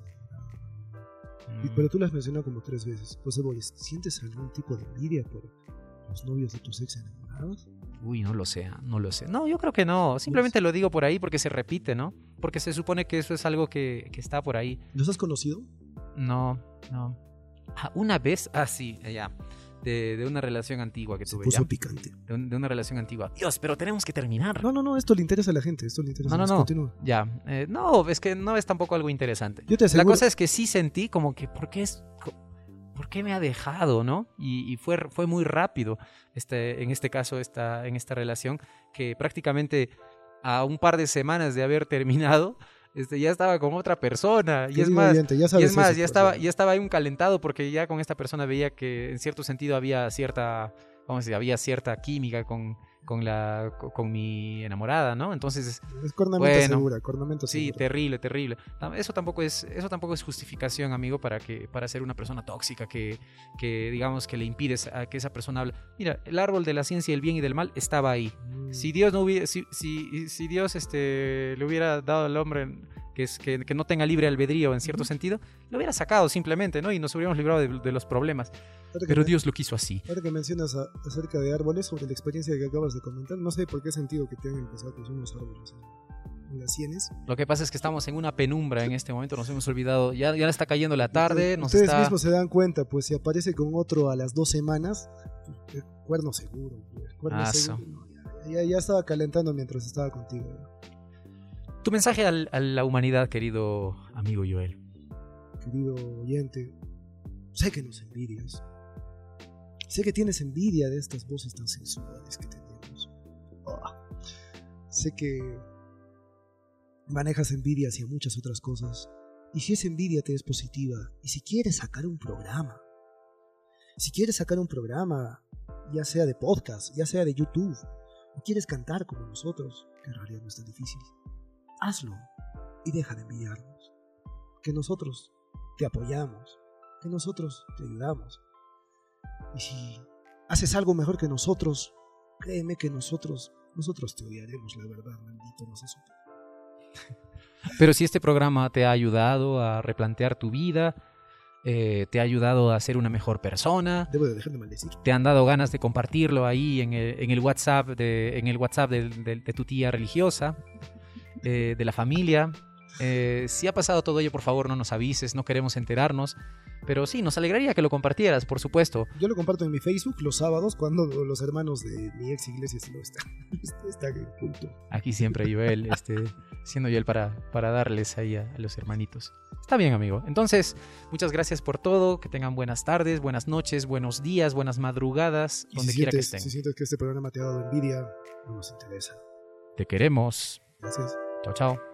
A: Mm.
B: Pero tú lo has mencionado como tres veces. José Boris, ¿sientes algún tipo de envidia por los novios de tus ex enamorados?
A: Uy, no lo sé, ah, no lo sé. No, yo creo que no. Simplemente lo digo por ahí porque se repite, ¿no? Porque se supone que eso es algo que, que está por ahí.
B: ¿Los has conocido?
A: No, no. Ah, una vez, ah, sí, ya. De, de una relación antigua que
B: Se
A: tuve.
B: puso
A: ya.
B: picante.
A: De, un- de una relación antigua. Dios, pero tenemos que terminar.
B: No, no, no, esto le interesa a la gente. Esto le interesa
A: No, no,
B: a
A: no.
B: Continúa.
A: Ya. eh, no, es que no es tampoco algo interesante.
B: Yo te
A: La
B: aseguro.
A: cosa es que sí sentí como que, ¿por qué es.? ¿Por qué me ha dejado, no? Y, y fue, fue muy rápido, este, en este caso, esta, en esta relación, que prácticamente a un par de semanas de haber terminado, este, ya estaba con otra persona. Y es más,
B: oyente, ya
A: y es más, ya estaba, ya estaba ahí un calentado porque ya con esta persona veía que en cierto sentido había cierta, a decir, había cierta química con, con, la, con, mi enamorada, ¿no? Entonces,
B: Es cornamento
A: Bueno.
B: segura, cornamento
A: Sí,
B: segura.
A: terrible, terrible. Eso tampoco es, eso tampoco es justificación, amigo, para que, para ser una persona tóxica que, que digamos que le impides a que esa persona hable. Mira, el árbol de la ciencia del bien y del mal estaba ahí.
B: Mm.
A: Si Dios no hubiera, si, si, si Dios este, le hubiera dado al hombre que, es, que, que no tenga libre albedrío en cierto sentido, lo hubiera sacado simplemente, ¿no? Y nos hubiéramos librado de, de los problemas. Pero Dios lo quiso así.
B: Ahora que mencionas a- acerca de árboles, sobre la experiencia que acabas de comentar, no sé por qué sentido que te han empezado a crecer unos árboles en, las sienes.
A: Lo que pasa es que estamos en una penumbra en este momento, nos hemos olvidado, ya, ya está cayendo la tarde, nos
B: ustedes
A: está...
B: mismos se dan cuenta, pues si aparece con otro a las dos semanas, eh, cuerno seguro, pues, cuerno
A: Ah,
B: seguro. no, ya, ya- ya estaba calentando mientras estaba contigo.
A: Tu mensaje al- a la humanidad, querido amigo Joel.
B: Querido oyente, sé que nos envidias. Sé que tienes envidia de estas voces tan sensuales que tenemos. Ah. Sé que manejas envidia hacia muchas otras cosas. Y si esa envidia te es positiva, y si quieres sacar un programa, si quieres sacar un programa, ya sea de podcast, ya sea de YouTube, o quieres cantar como nosotros, que en realidad no es tan difícil, hazlo y deja de envidiarnos. Que nosotros te apoyamos, que nosotros te ayudamos. Y si haces algo mejor que nosotros, créeme que nosotros, nosotros te odiaremos, la verdad, maldito no seas un
A: Pero si este programa te ha ayudado a replantear tu vida, eh, te ha ayudado a ser una mejor persona,
B: Debo de dejar de maldecir.
A: te han dado ganas de compartirlo ahí en el, en el WhatsApp, de, en el WhatsApp de, de- de tu tía religiosa, eh, de la familia. Eh, si ha pasado todo ello, por favor no nos avises, no queremos enterarnos. Pero sí, nos alegraría que lo compartieras, por supuesto.
B: Yo lo comparto en mi Facebook los sábados cuando los hermanos de mi ex iglesia lo están. Están en culto.
A: Aquí siempre Joel, este, siendo Joel para, para darles ahí a, a los hermanitos. Está bien, amigo. Entonces, muchas gracias por todo. Que tengan buenas tardes, buenas noches, buenos días, buenas madrugadas,
B: Y
A: donde
B: si
A: quiera que estén.
B: si sientes que este programa te ha dado envidia, no nos interesa.
A: Te queremos.
B: Gracias.
A: Chao, chao.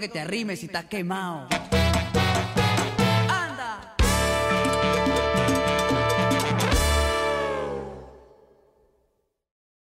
D: Que te arrimes si estás quemado.